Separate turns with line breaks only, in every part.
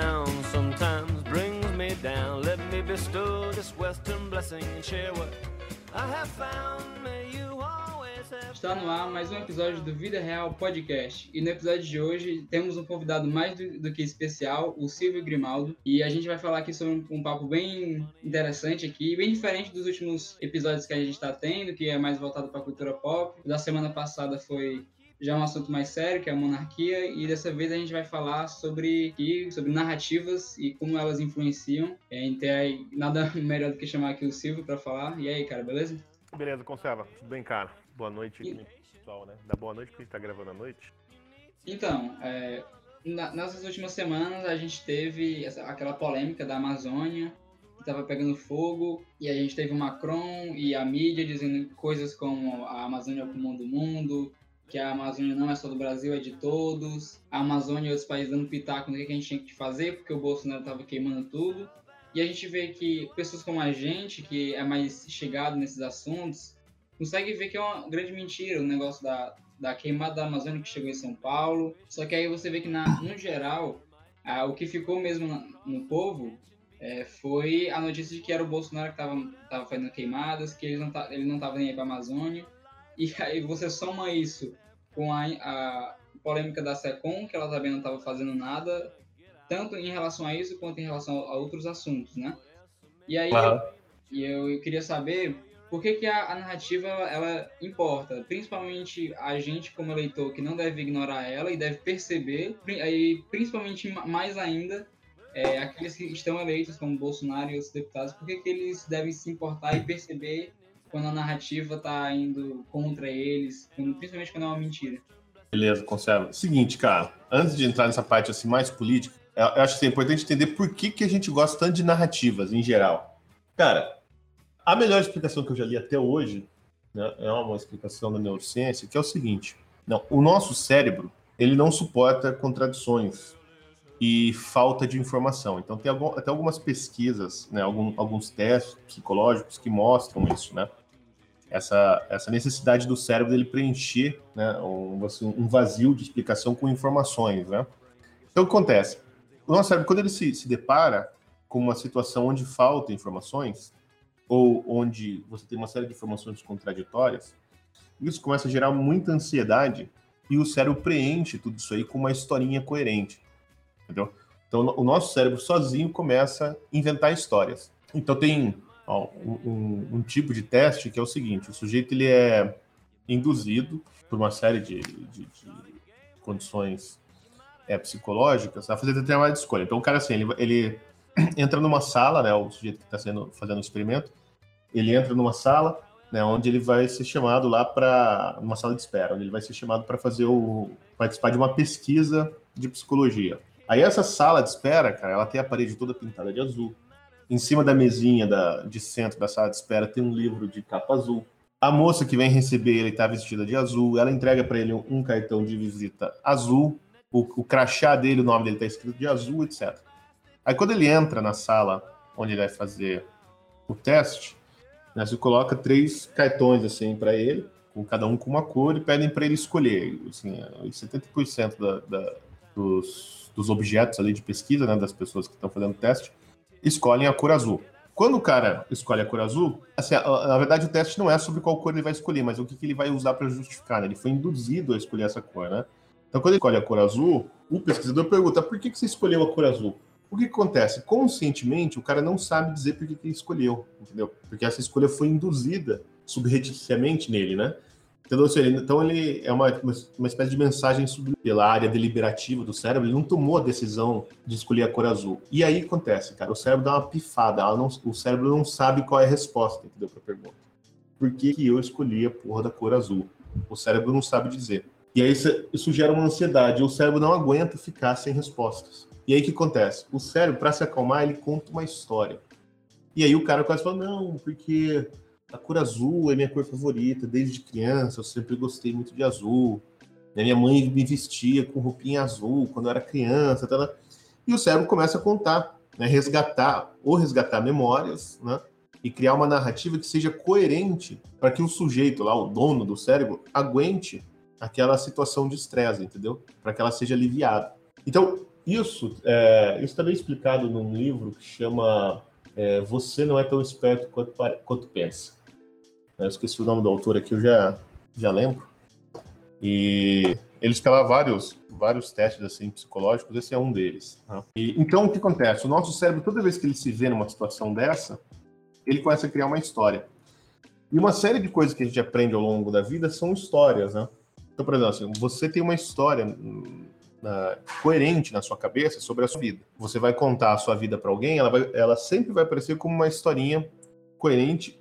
town sometimes brings me down. Let me bestow this western blessing and share what I have found. May you always have.
Está no ar mais um episódio do Vida Real Podcast. E no episódio de hoje temos um convidado mais do, do que especial, o Silvio Grimaldo. E a gente vai falar aqui sobre um, um papo bem interessante aqui, bem diferente dos últimos episódios que a gente está tendo, que é mais voltado para a cultura pop. Da semana passada foi já um assunto mais sério, que é a monarquia, e dessa vez a gente vai falar sobre, sobre narrativas e como elas influenciam. É, então, é nada melhor do que chamar aqui o Silvio para falar. E aí, cara, beleza?
Beleza, conserva. Tudo bem, cara? Boa noite,
E-
pessoal, né? Dá boa noite porque a gente tá gravando à noite.
Então, é, na- nessas últimas semanas a gente teve essa- aquela polêmica da Amazônia, que estava pegando fogo, e a gente teve o Macron e a mídia dizendo coisas como a Amazônia é o pulmão do mundo, que a Amazônia não é só do Brasil, é de todos, a Amazônia e outros países dando pitaco no que a gente tinha que fazer, porque o Bolsonaro estava queimando tudo. E a gente vê que pessoas como a gente, que é mais chegado nesses assuntos, consegue ver que é uma grande mentira o negócio da, da queimada da Amazônia que chegou em São Paulo. Só que aí você vê que, na, no geral, o que ficou mesmo na- no povo é, foi a notícia de que era o Bolsonaro que estava tava fazendo queimadas, que ele não, tá, ele não tava nem aí para a Amazônia. E aí você soma isso com a, a polêmica da SECOM, que ela também não estava fazendo nada, tanto em relação a isso quanto em relação a outros assuntos, né? E aí e eu, eu queria saber por que, que a, a narrativa ela, importa, principalmente a gente como eleitor que não deve ignorar ela e deve perceber, e principalmente ma- mais ainda é, aqueles que estão eleitos como Bolsonaro e outros deputados, por que, que eles devem se importar e perceber quando a narrativa está indo contra eles, quando- principalmente quando é uma mentira.
Beleza, conserva. Seguinte, cara, antes de entrar nessa parte assim mais política, eu acho que é importante entender por que, que a gente gosta tanto de narrativas em geral. Cara, a melhor explicação que eu já li até hoje né, é uma explicação da neurociência, que é o seguinte: não, o nosso cérebro ele não suporta contradições e falta de informação. Então tem algum- até algumas pesquisas, né, algum- alguns testes psicológicos que mostram isso, né? Essa, essa necessidade do cérebro dele preencher né, um, assim, um vazio de explicação com informações. Né? Então, o que acontece? O nosso cérebro, quando ele se, se depara com uma situação onde falta informações, ou onde você tem uma série de informações contraditórias, isso começa a gerar muita ansiedade e o cérebro preenche tudo isso aí com uma historinha coerente. Entendeu? Então, o nosso cérebro sozinho começa a inventar histórias. Então, tem ó, um, um- tipo de teste que é o seguinte: o sujeito ele é induzido por uma série de, de- de condições é, psicológicas a fazer determinada escolha. Então, o cara assim, ele, ele entra numa sala, né? O sujeito que está fazendo o experimento, ele entra numa sala, né? Onde ele vai ser chamado lá para uma sala de espera, onde ele vai ser chamado para fazer o participar de uma pesquisa de psicologia. Aí essa sala de espera, cara, ela tem a parede toda pintada de azul. Em cima da mesinha da, de centro da sala de espera tem um livro de capa azul. A moça que vem receber ele está vestida de azul. Ela entrega para ele um, cartão de visita azul. O, o crachá dele, o nome dele está escrito de azul, etc. Aí quando ele entra na sala onde ele vai fazer o teste, né, você coloca três cartões assim para ele, com cada um com uma cor, e pedem para ele escolher. Assim, é, 70% da, da, dos, dos objetos ali de pesquisa, né, das pessoas que estão fazendo o teste, escolhem a cor azul. Quando o cara escolhe a cor azul, assim, na verdade o teste não é sobre qual cor ele vai escolher, mas o que, que ele vai usar para justificar. né? Ele foi induzido a escolher essa cor, né? Então, quando ele escolhe a cor azul, o pesquisador pergunta: por que, que você escolheu a cor azul? O que, que acontece? Conscientemente, o cara não sabe dizer por que, que ele escolheu, entendeu? Porque essa escolha foi induzida subrepticiamente nele, né? Entendeu? Então, ele é uma, uma, espécie de mensagem pela área deliberativa do cérebro, ele não tomou a decisão de escolher a cor azul. E aí acontece, cara, o cérebro dá uma pifada, não- o cérebro não sabe qual é a resposta, entendeu, pra pergunta. Por que, que eu escolhi a porra da cor azul? O cérebro não sabe dizer. E aí isso gera uma ansiedade, o cérebro não aguenta ficar sem respostas. E aí o que acontece? O cérebro, para se acalmar, ele conta uma história. E aí o cara quase fala, não, porque a cor azul é minha cor favorita, desde criança eu sempre gostei muito de azul. Né, Minha mãe me vestia com roupinha azul quando eu era criança. Tá, tá. E o cérebro começa a contar, né, resgatar, ou resgatar memórias, né, e criar uma narrativa que seja coerente para que o sujeito lá, o dono do cérebro, aguente aquela situação de estresse, entendeu? Para que ela seja aliviada. Então, isso é, isso está bem explicado num livro que chama é, Você Não É Tão Esperto Quanto, quanto Pensa. Eu esqueci o nome do autor aqui, eu já, já lembro. E ele escala vários, vários testes assim, psicológicos, esse é um deles. Né? E, então, o que acontece? O nosso cérebro, toda vez que ele se vê numa situação dessa, ele começa a criar uma história. E uma série de coisas que a gente aprende ao longo da vida são histórias, né? Então, por exemplo, assim, você tem uma história hum, na, coerente na sua cabeça sobre a sua vida. Você vai contar a sua vida para alguém, ela, vai, ela sempre vai aparecer como uma historinha coerente,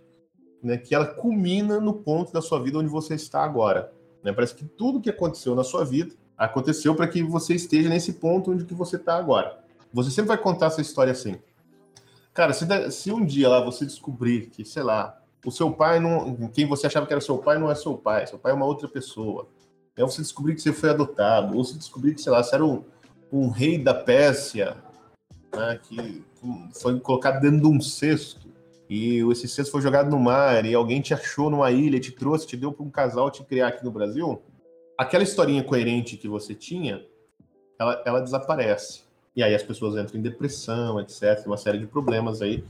né, que ela culmina no ponto da sua vida onde você está agora. Né? Parece que tudo que aconteceu na sua vida aconteceu para que você esteja nesse ponto onde que você está agora. Você sempre vai contar essa história assim. Cara, se, se um dia lá você descobrir que, sei lá, o seu pai não. Quem você achava que era seu pai não é seu pai, seu pai é uma outra pessoa. É você descobrir que você foi adotado, ou você descobrir que, sei lá, você era um, um rei da Pérsia, né, que foi colocado dentro de um cesto, e esse cesto foi jogado no mar, e alguém te achou numa ilha, te trouxe, te deu para um casal te criar aqui no Brasil, aquela historinha coerente que você tinha, ela, ela desaparece. E aí as pessoas entram em depressão, etc., uma série de problemas aí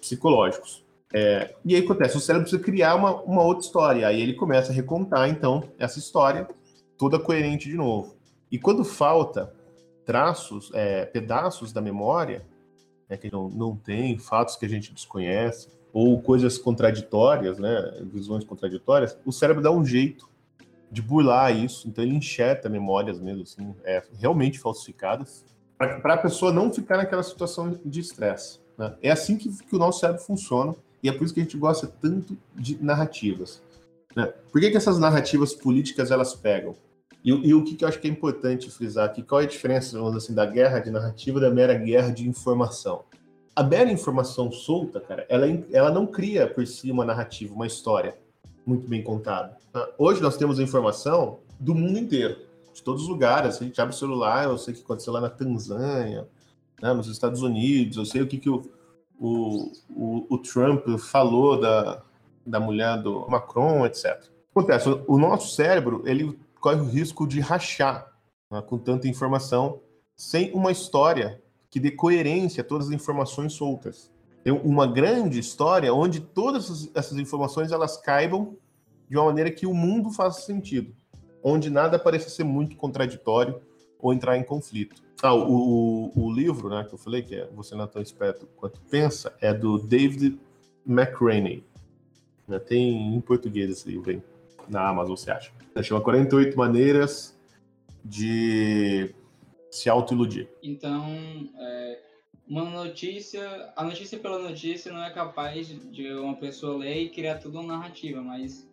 psicológicos. É, e aí acontece, o cérebro precisa criar uma, uma outra história, aí ele começa a recontar, então, essa história, toda coerente de novo. E quando falta traços, é, pedaços da memória, né, que não, não tem, fatos que a gente desconhece, ou coisas contraditórias, né, visões contraditórias, o cérebro dá um jeito de burlar isso, então ele enxerta memórias mesmo, assim, é, realmente falsificadas, para a pessoa não ficar naquela situação de estresse. Né? É assim que, que, o nosso cérebro funciona, e é por isso que a gente gosta tanto de narrativas. Né? Por que, que essas narrativas políticas elas pegam? E, e, o que, que eu acho que é importante frisar aqui, qual é a diferença, vamos assim, da guerra de narrativa da mera guerra de informação? A mera informação solta, cara, ela, ela não cria por si uma narrativa, uma história muito bem contada. Tá? Hoje nós temos informação do mundo inteiro, de todos os lugares. A gente abre o celular, eu sei o que aconteceu lá na Tanzânia, né, nos Estados Unidos, eu sei o que, que o, o, o, o Trump falou da, da mulher do Macron, etc. Acontece, o nosso cérebro, ele corre o risco de rachar né, com tanta informação sem uma história que dê coerência a todas as informações soltas. Tem uma grande história onde todas essas informações elas caibam de uma maneira que o mundo faça sentido, onde nada pareça ser muito contraditório ou entrar em conflito. Ah, o, o, o livro né, que eu falei, que é Você Não é Tão Esperto Quanto Pensa, é do David McRaney. Tem em português esse livro aí, na Amazon, você acha. Chama 48 Maneiras de Se Autoiludir.
Então, é, uma notícia, a notícia pela notícia não é capaz de uma pessoa ler e criar tudo uma narrativa, mas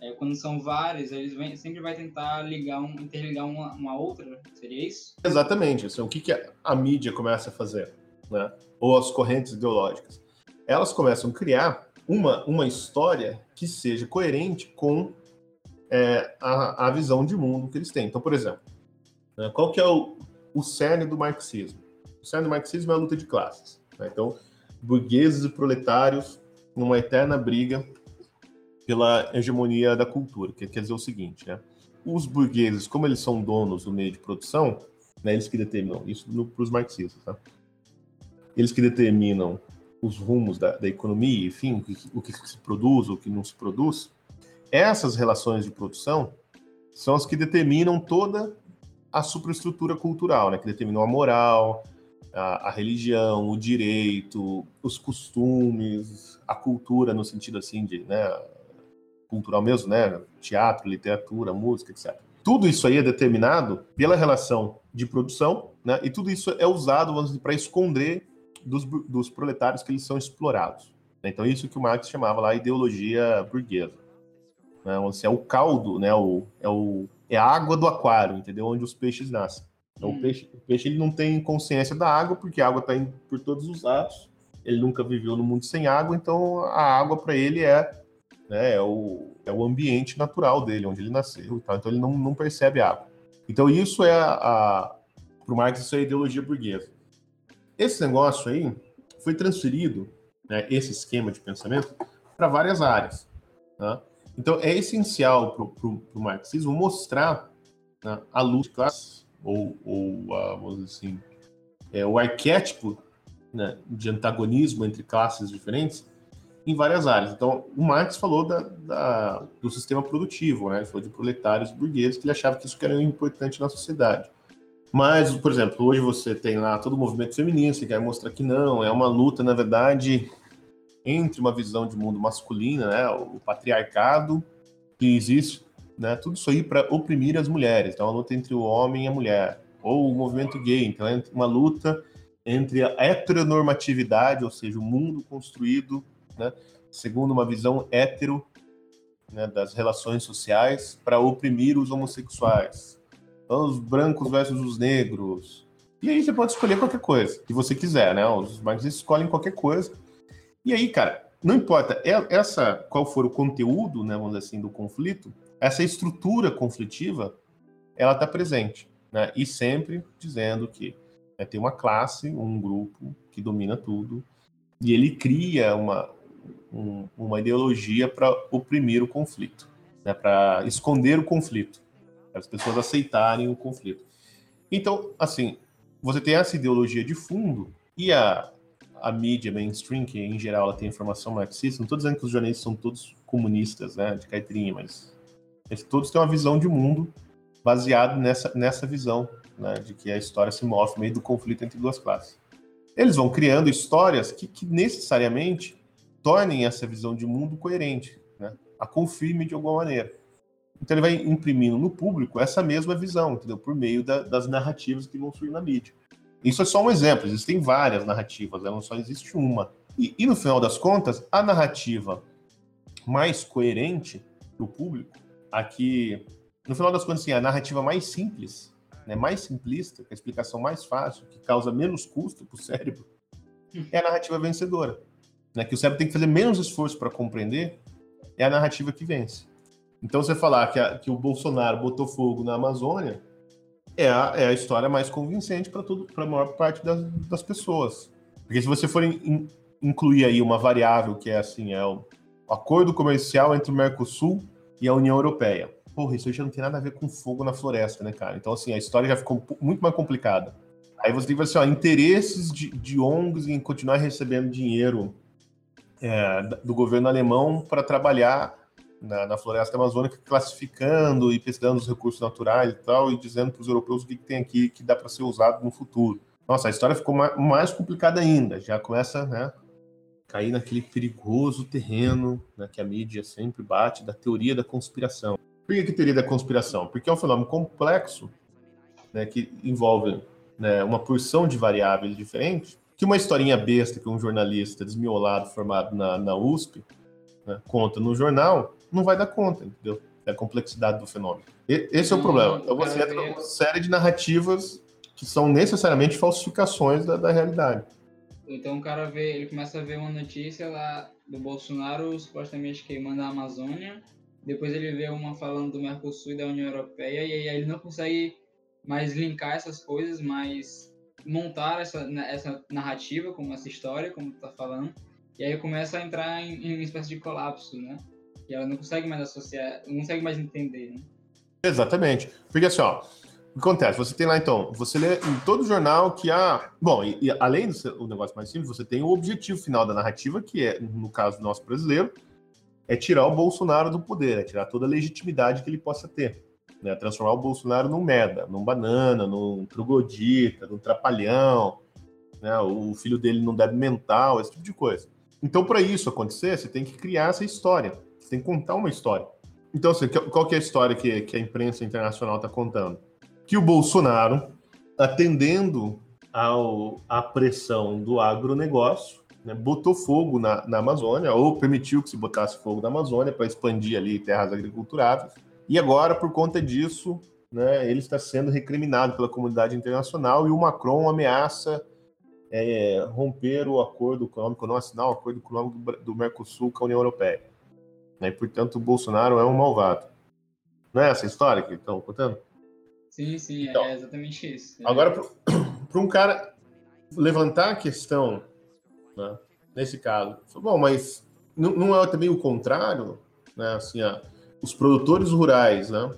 é, quando são vários, eles vem, sempre vai tentar ligar um, interligar uma, uma outra, seria isso?
Exatamente. Assim, o que, que a, a mídia começa a fazer, né? Ou as correntes ideológicas? Elas começam a criar uma, uma história que seja coerente com é, a, a visão de mundo que eles têm. Então, por exemplo, né, qual que é o, o cerne do marxismo? O cerne do marxismo é a luta de classes. Né? Então, burgueses e proletários numa eterna briga pela hegemonia da cultura, que quer dizer o seguinte, né? Os burgueses, como eles são donos do meio de produção, né, eles que determinam, isso para os marxistas, tá? Eles que determinam os rumos da, da economia, enfim, o que, o que se produz, o que não se produz, essas relações de produção são as que determinam toda a superestrutura cultural, né, que determinam a moral, a, a, religião, o direito, os costumes, a cultura no sentido assim de, né, cultural mesmo, né? Teatro, literatura, música, etc. Tudo isso aí é determinado pela relação de produção, né? E tudo isso é usado para esconder dos, dos proletários que eles são explorados. Né? Então isso que o Marx chamava lá ideologia burguesa, né? Onde é o caldo, né? O, é o é a água do aquário, entendeu? Onde os peixes nascem. Então, hum. o peixe, o peixe ele não tem consciência da água porque a água está por todos os lados. Ele nunca viveu no mundo sem água, então a água para ele é né, é, o, é o ambiente natural dele, onde ele nasceu e tal, então ele não, não percebe água. Então isso é a, a para o Marx isso é a ideologia burguesa. Esse negócio aí foi transferido, né, esse esquema de pensamento, para várias áreas. Tá? Então é essencial para o marxismo mostrar né, a luta de classes, ou, ou a, vamos dizer assim, é, o arquétipo né, de antagonismo entre classes diferentes em várias áreas. Então, o Marx falou da, da, do sistema produtivo, né? Ele falou de proletários burgueses, que ele achava que isso era importante na sociedade. Mas, por exemplo, hoje você tem lá todo o movimento feminista que quer mostrar que não, é uma luta, na verdade, entre uma visão de mundo masculina, né, o patriarcado que existe, né, tudo isso aí para oprimir as mulheres. Então, uma luta entre o homem e a mulher. Ou o movimento gay, então é uma luta entre a heteronormatividade, ou seja, o mundo construído né, segundo uma visão hétero né, das relações sociais para oprimir os homossexuais. Então, os brancos versus os negros. E aí você pode escolher qualquer coisa que você quiser, né? Os marxistas escolhem qualquer coisa. E aí, cara, não importa é, essa qual for o conteúdo, né, vamos dizer assim, do conflito, essa estrutura conflitiva, ela está presente, né? E sempre dizendo que né, tem uma classe, um grupo que domina tudo, e ele cria uma, um, uma ideologia para oprimir o conflito, né, para esconder o conflito, para as pessoas aceitarem o conflito. Então, assim, você tem essa ideologia de fundo e a, a mídia mainstream, que em geral ela tem informação marxista, não estou dizendo que os jornalistas são todos comunistas, né, de caipirinha, mas eles todos têm uma visão de mundo baseado nessa, nessa visão, né, de que a história se move meio do conflito entre duas classes. Eles vão criando histórias que, que necessariamente tornem essa visão de mundo coerente, né? a confirme de alguma maneira. Então ele vai imprimindo no público essa mesma visão, entendeu? Por meio da, das narrativas que vão surgir na mídia. Isso é só um exemplo, existem várias narrativas, né? não só existe uma. E, e no final das contas, a narrativa mais coerente para o público, aqui, no final das contas, assim, a narrativa mais simples, né, mais simplista, a explicação mais fácil, que causa menos custo para o cérebro, é a narrativa vencedora né, que o cérebro tem que fazer menos esforço para compreender, é a narrativa que vence. Então, você falar que, a, que o Bolsonaro botou fogo na Amazônia é a, é a história mais convincente para a maior parte das, das, pessoas. Porque se você for in, incluir aí uma variável que é assim, é o, acordo comercial entre o Mercosul e a União Europeia. Porra, isso já não tem nada a ver com fogo na floresta, né, cara? Então, assim, a história já ficou muito mais complicada. Aí você tem assim, ó, interesses de, de ONGs em continuar recebendo dinheiro é, do governo alemão para trabalhar na, na, floresta amazônica, classificando e pesquisando os recursos naturais e tal, e dizendo para os europeus o que, que, tem aqui que dá para ser usado no futuro. Nossa, a história ficou mais, mais complicada ainda, já começa né, cair naquele perigoso terreno né, que a mídia sempre bate da teoria da conspiração. Por que, que teoria da conspiração? Porque é um fenômeno complexo né, que envolve né, uma porção de variáveis diferentes que uma historinha besta que um jornalista desmiolado formado na, na USP né, conta no jornal, não vai dar conta, entendeu? É a complexidade do fenômeno. E, esse é o problema. Então você entra numa série de narrativas que são necessariamente falsificações da, da realidade.
Então o cara vê, ele começa a ver uma notícia lá do Bolsonaro supostamente queimando a Amazônia, depois ele vê uma falando do Mercosul e da União Europeia, e aí ele não consegue mais linkar essas coisas, mais montar essa, né, essa narrativa, como essa história, como tu tá falando, e aí começa a entrar em, em uma espécie de colapso, né? E ela não consegue mais associar, não consegue mais entender, né?
Exatamente. Porque assim, ó, o que acontece? Você tem lá, então, você lê em todo jornal que há. Bom, e, e além do negócio mais simples, você tem o objetivo final da narrativa, que é, no caso do nosso brasileiro, é tirar o Bolsonaro do poder, é tirar toda a legitimidade que ele possa ter né? Transformar o Bolsonaro num merda, num banana, num troglodita, num trapalhão, né? O filho dele não deve mental, esse tipo de coisa. Então, para isso acontecer, você tem que criar essa história. Tem que contar uma história. Então, assim, qual que é a história que, que a imprensa internacional está contando? Que o Bolsonaro, atendendo ao, à pressão do agronegócio, né, botou fogo na, na Amazônia, ou permitiu que se botasse fogo na Amazônia para expandir ali terras agriculturáveis, e agora, por conta disso, né, ele está sendo recriminado pela comunidade internacional e o Macron ameaça é, romper o acordo econômico, não assinar o acordo econômico do Mercosul com a União Europeia. Né, e, portanto, o Bolsonaro é um malvado. Não é essa a história que estão contando?
Sim, sim, é então, é exatamente isso.
Agora, para um cara levantar a questão, né, nesse caso, bom, mas não, não é também o contrário? Né, assim, os produtores rurais, né,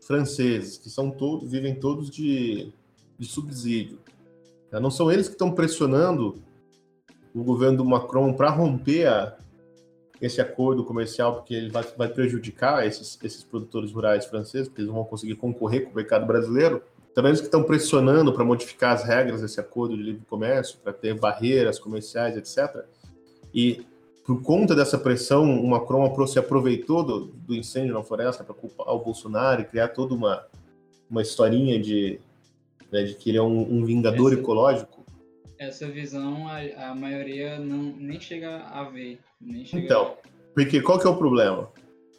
franceses, que são todos, vivem todos de, de subsídio, Não são eles que estão pressionando o governo do Macron para romper a, esse acordo comercial, porque ele vai, vai prejudicar esses, esses produtores rurais franceses, porque eles não vão conseguir concorrer com o mercado brasileiro. Então, eles que estão pressionando para modificar as regras desse acordo de livre comércio, para ter barreiras comerciais, etc. E por conta dessa pressão, o Macron se aproveitou do, do incêndio na floresta para culpar o Bolsonaro e criar toda uma, uma historinha de, né, de que ele é um, um vingador ecológico.
Essa visão a, a maioria não, nem chega a ver. Chega
então, porque qual que é o problema?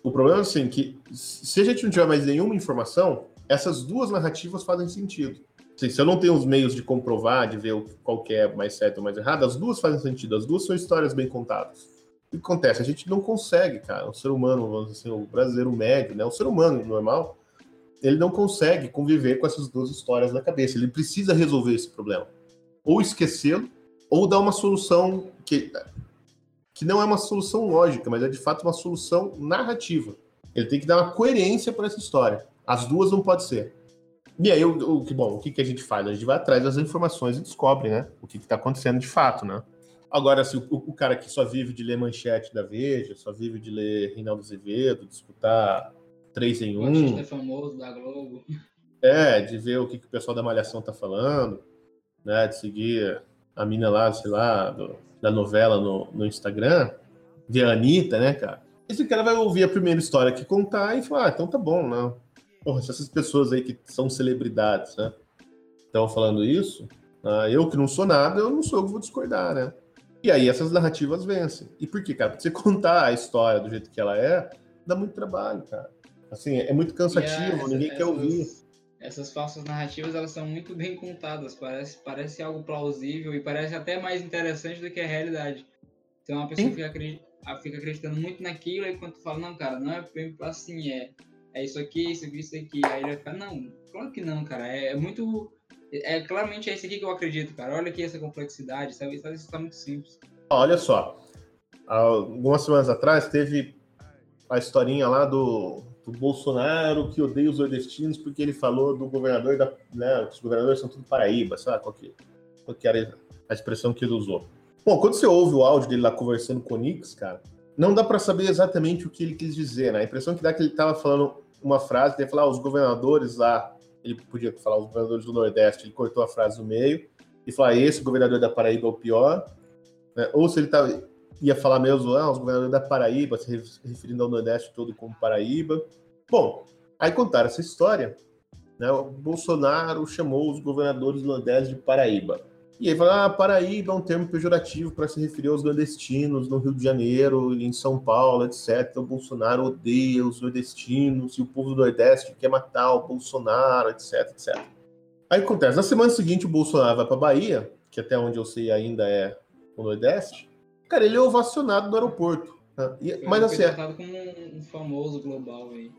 O problema é assim, que se a gente não tiver mais nenhuma informação, essas duas narrativas fazem sentido. Assim, se eu não tenho os meios de comprovar, de ver qual que é mais certo ou mais errado, as duas fazem sentido, as duas são histórias bem contadas. O que acontece? A gente não consegue, cara, o ser humano, vamos dizer assim, o brasileiro médio, né, o ser humano normal, ele não consegue conviver com essas duas histórias na cabeça. Ele precisa resolver esse problema. Ou esquecê-lo, ou dar uma solução que, que não é uma solução lógica, mas é de fato uma solução narrativa. Ele tem que dar uma coerência para essa história. As duas não pode ser. E aí, o, o, bom, o que, que a gente faz? A gente vai atrás das informações e descobre, né? O que está acontecendo de fato, né? Agora, assim, o, o, cara que só vive de ler manchete da Veja, só vive de ler Reinaldo Azevedo, de escutar três em um.
é famoso da Globo.
É, de ver o que, que o pessoal da Malhação tá falando, né? De seguir a mina lá, sei lá, do, da novela no, no Instagram, ver a Anitta, né, cara? Esse cara vai ouvir a primeira história que contar e falar, ah, então tá bom, né? Porra, se essas pessoas aí que são celebridades, né? Estão falando isso, ah, eu que não sou nada, eu não sou eu que vou discordar, né? E aí essas narrativas vencem. E por quê, cara? Porque você contar a história do jeito que ela é, dá muito trabalho, cara. Assim, é muito cansativo, ninguém quer ouvir.
Essas falsas narrativas, elas são muito bem contadas, parece, parece algo plausível e parece até mais interessante do que a realidade. Então a pessoa fica, fica, acreditando muito naquilo e quando tu fala, não, cara, não é assim, é, é isso aqui, isso aqui, isso aqui. Aí ele vai ficar, não, claro que não, cara, é, é muito... É, claramente é isso aqui que eu acredito, cara. Olha aqui essa complexidade, sabe? Isso está muito simples.
Olha só, algumas semanas atrás teve a historinha lá do do Bolsonaro que odeia os nordestinos porque ele falou do governador da. Né, os governadores são tudo Paraíba, sabe qual que, qual que era a expressão que ele usou? Bom, quando você ouve o áudio dele lá conversando com o Nix, cara, não dá para saber exatamente o que ele quis dizer, né? A impressão que dá é que ele tava falando uma frase, ele ia falar, ah, os governadores lá, ele podia falar os governadores do Nordeste, ele cortou a frase no meio e falar, esse governador da Paraíba é o pior, né? ou se ele tava, ia falar mesmo, ah, os governadores da Paraíba, se referindo ao Nordeste todo como Paraíba. Bom, aí contaram essa história, né? O Bolsonaro chamou os governadores do Nordeste de Paraíba. E aí falaram, ah, Paraíba é um termo pejorativo para se referir aos nordestinos no Rio de Janeiro, em São Paulo, etc. O Bolsonaro odeia os nordestinos e o povo do Nordeste quer matar o Bolsonaro, etc, etc. Aí acontece, na semana seguinte o Bolsonaro vai para Bahia, que até onde eu sei ainda é o Nordeste, Cara, ele é ovacionado no aeroporto. Né?
E, mas assim. É tratado como um famoso global aí.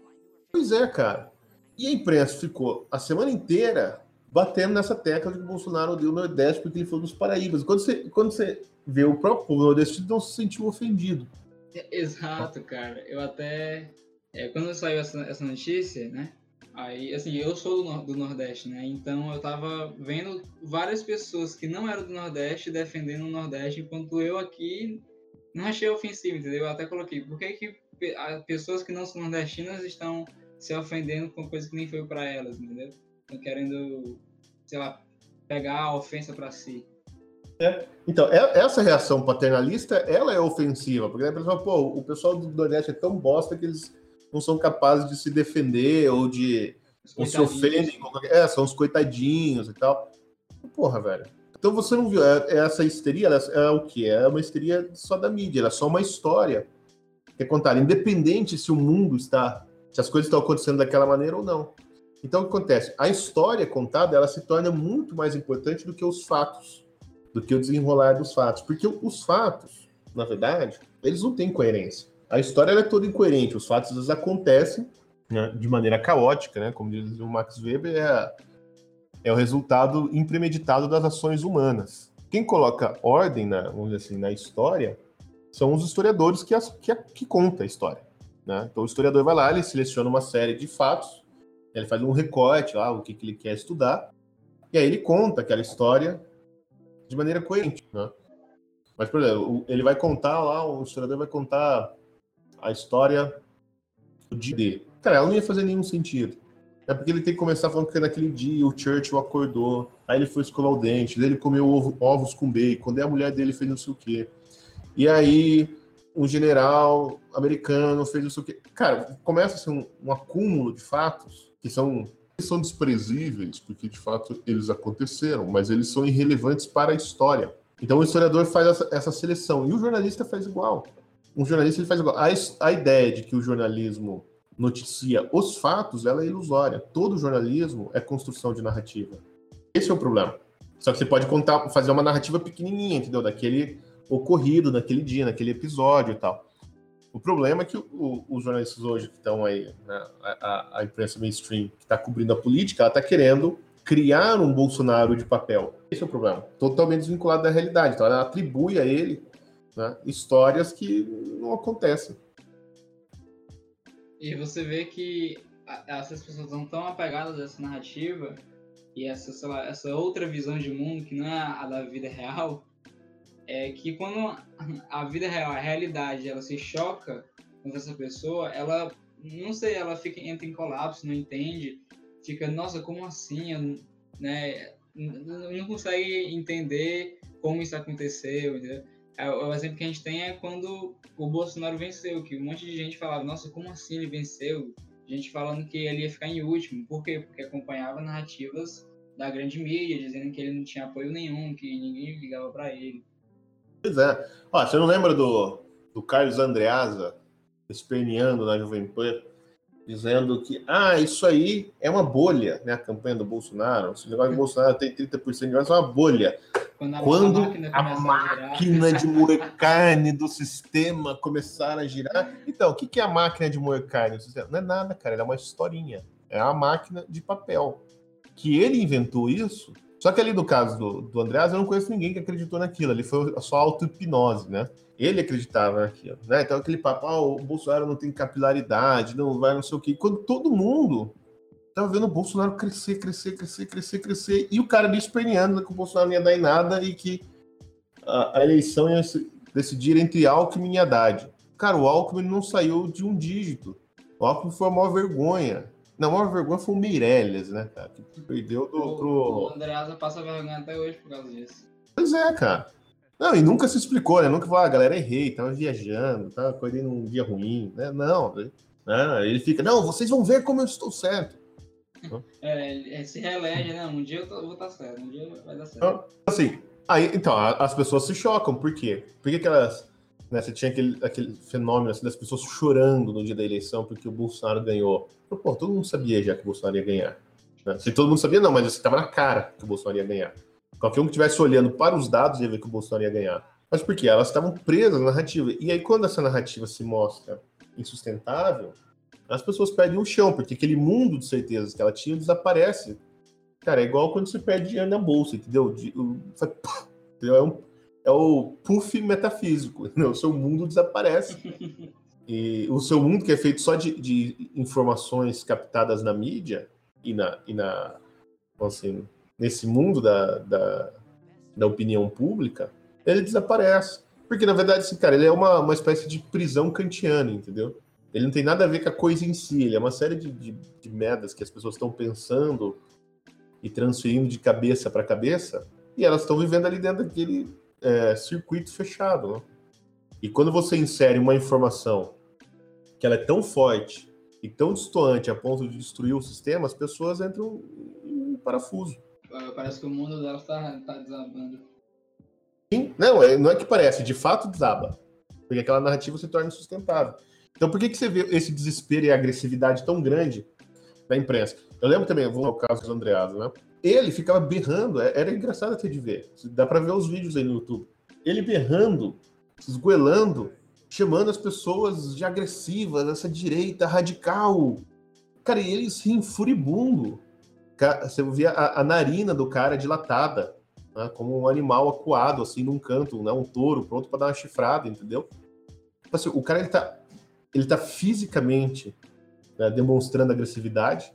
Pois é, cara. E a imprensa ficou a semana inteira batendo nessa tecla de que o Bolsonaro deu o Nordeste porque ele foi dos Paraíbas. Quando você, quando você vê o próprio povo nordestino, não se sentiu ofendido.
Exato, cara. Eu até. É, quando saiu essa, essa notícia, né? Aí, assim, eu sou do, do, Nordeste, né? Então eu tava vendo várias pessoas que não eram do Nordeste defendendo o Nordeste, enquanto eu aqui não achei ofensivo, entendeu? Eu até coloquei, por que, que pessoas que não são nordestinas estão se ofendendo com coisa que nem foi para elas, entendeu? Estão querendo, sei lá, pegar a ofensa para si.
É. Então, é, essa reação paternalista, ela é ofensiva, porque a pessoa, pô, o pessoal do Nordeste é tão bosta que eles não são capazes de se defender ou de ou se ofendem. É, são os coitadinhos e tal. Porra, velho. Então você não viu. É, é essa histeria é, é o que? É uma histeria só da mídia, é só uma história. Que é contar, independente se o mundo está. Se as coisas estão acontecendo daquela maneira ou não. Então o que acontece? A história contada ela se torna muito mais importante do que os fatos, do que o desenrolar dos fatos. Porque os fatos, na verdade, eles não têm coerência a história é toda incoerente, os fatos vezes, acontecem né, de maneira caótica, né? Como diz o Max Weber, é, é o resultado impremeditado das ações humanas. Quem coloca ordem na, vamos dizer assim, na história são os historiadores que, as, que, que conta a história. Né? Então o historiador vai lá, ele seleciona uma série de fatos, ele faz um recorte lá, o que, que ele quer estudar, e aí ele conta aquela história de maneira coerente, né? Mas, por exemplo, ele vai contar lá, o historiador vai contar a história do D. Cara, ela não ia fazer nenhum sentido. É porque ele tem que começar falando que naquele dia o Churchill acordou, aí ele foi escovar o dente, daí ele comeu ovo, ovos com bacon, daí a mulher dele fez não sei o quê. E aí um general americano fez não sei o quê. Cara, começa a ser um, um acúmulo de fatos que são são desprezíveis, porque de fato eles aconteceram, mas eles são irrelevantes para a história. Então o historiador faz essa, essa seleção e o jornalista faz igual. Um jornalista ele faz. A, a ideia de que o jornalismo noticia os fatos, ela é ilusória. Todo jornalismo é construção de narrativa. Esse é o problema. Só que você pode contar, fazer uma narrativa pequenininha, entendeu? Daquele ocorrido, naquele dia, naquele episódio e tal. O problema é que o, os jornalistas hoje que estão aí, né, a, a, imprensa mainstream que está cobrindo a política, ela está querendo criar um Bolsonaro de papel. Esse é o problema. Totalmente desvinculado da realidade. Então ela atribui a ele né, histórias que não acontecem.
E você vê que essas pessoas estão tão apegadas a essa narrativa e essa, lá, essa outra visão de mundo que não é a da vida real, é que quando a vida real, a realidade, ela se choca com essa pessoa, ela, não sei, ela fica entra em colapso, não entende, fica, nossa, como assim, né? Não consegue entender como isso aconteceu, entendeu? É, o exemplo que a gente tem é quando o Bolsonaro venceu, que um monte de gente falava, nossa, como assim ele venceu? Gente falando que ele ia ficar em último. Por quê? Porque acompanhava narrativas da grande mídia, dizendo que ele não tinha apoio nenhum, que ninguém ligava para ele.
Pois é. Ó, você não lembra do, do Carlos Andreasa esperneando na Pan, dizendo que, ah, isso aí é uma bolha, né? A campanha do Bolsonaro. Esse negócio do Bolsonaro tem 30% de votos, é uma bolha. Quando a, Quando a máquina, a máquina de moer carne do sistema começar a girar. Então, o que é a máquina de moer carne do sistema? Não é nada, cara. É uma historinha. É uma máquina de papel. Que ele inventou isso. Só que ali no caso do, do Andreas, eu não conheço ninguém que acreditou naquilo. Ali foi só auto-hipnose, né? Ele acreditava naquilo, né? Então aquele papo, ah, o Bolsonaro não tem capilaridade, não vai não sei o quê. Quando todo mundo tava vendo o Bolsonaro crescer, crescer, crescer, crescer, crescer, e o cara ali esperneando que o Bolsonaro não ia dar em nada e que a, a eleição ia decidir entre Alckmin e Haddad. Cara, o Alckmin não saiu de um dígito. O Alckmin foi a maior vergonha. Não, a maior vergonha foi o Meirelles, né, cara? Que perdeu do,
o,
pro...
O Andreasa passa vergonha até hoje por causa disso.
Pois é, cara. Não, e nunca se explicou, né? Nunca falou, ah, galera, errei, tava viajando, tava acordando num dia ruim, né? Não, né? Ele fica, não, vocês vão ver como eu estou certo.
É, ele se reelege, né? Um dia eu, tô, eu vou estar certo, um dia vai dar certo. Então,
assim, aí, então, as pessoas se chocam, por quê? Por que, que elas. Né, você tinha aquele, aquele fenômeno assim, das pessoas chorando no dia da eleição porque o Bolsonaro ganhou. Pô, todo mundo sabia já que o Bolsonaro ia ganhar. Né? Se todo mundo sabia, não, mas estava na cara que o Bolsonaro ia ganhar. Qualquer um que estivesse olhando para os dados ia ver que o Bolsonaro ia ganhar. Mas por quê? Elas estavam presas na narrativa. E aí, quando essa narrativa se mostra insustentável, as pessoas perdem o chão, porque aquele mundo de certezas que ela tinha desaparece. Cara, é igual quando você perde dinheiro na bolsa, entendeu? É, um, é o puff metafísico, entendeu? o seu mundo desaparece. E o seu mundo, que é feito só de, de informações captadas na mídia e na, e na assim, nesse mundo da, da, da opinião pública, ele desaparece. Porque, na verdade, esse cara, ele é uma, uma espécie de prisão kantiana, entendeu? Ele não tem nada a ver com a coisa em si, ele é uma série de, de, de merdas que as pessoas estão pensando e transferindo de cabeça para cabeça, e elas estão vivendo ali dentro daquele é, circuito fechado. Né? E quando você insere uma informação que ela é tão forte e tão distoante a ponto de destruir o sistema, as pessoas entram em parafuso.
Parece que o mundo dela está tá desabando.
Sim, não, é, não é que parece, de fato desaba. Porque aquela narrativa se torna insustentável. Então, por que, que você vê esse desespero e agressividade tão grande da imprensa? Eu lembro também, vou ao caso do Andreado, né? Ele ficava berrando, é, era engraçado até de ver. Dá para ver os vídeos aí no YouTube. Ele berrando, esgoelando, chamando as pessoas de agressivas, essa direita radical. Cara, e ele se furibundo. Você via a, a narina do cara dilatada, né? como um animal acuado, assim, num canto, né? um touro, pronto para dar uma chifrada, entendeu? Tipo assim, o cara ele tá ele está fisicamente né, demonstrando agressividade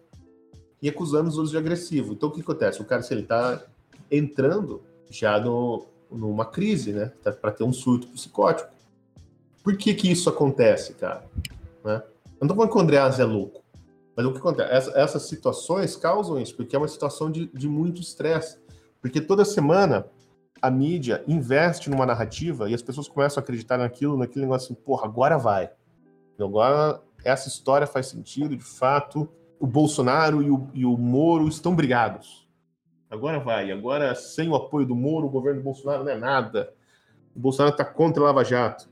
e acusando os outros de agressivo. Então o que acontece? O cara, se ele está entrando já no, numa crise, né? Tá para ter um surto psicótico. Por que que isso acontece, cara? Né? Eu não tô falando que o Andreas é louco, mas o que acontece? Essa, essas situações causam isso, porque é uma situação de, de muito estresse. Porque toda semana a mídia investe numa narrativa e as pessoas começam a acreditar naquilo, naquele negócio assim, porra, agora vai. Agora essa história faz sentido, de fato, o Bolsonaro e o, e o Moro estão brigados. Agora vai. Agora, sem o apoio do Moro, o governo do Bolsonaro não é nada. O Bolsonaro está contra a Lava Jato.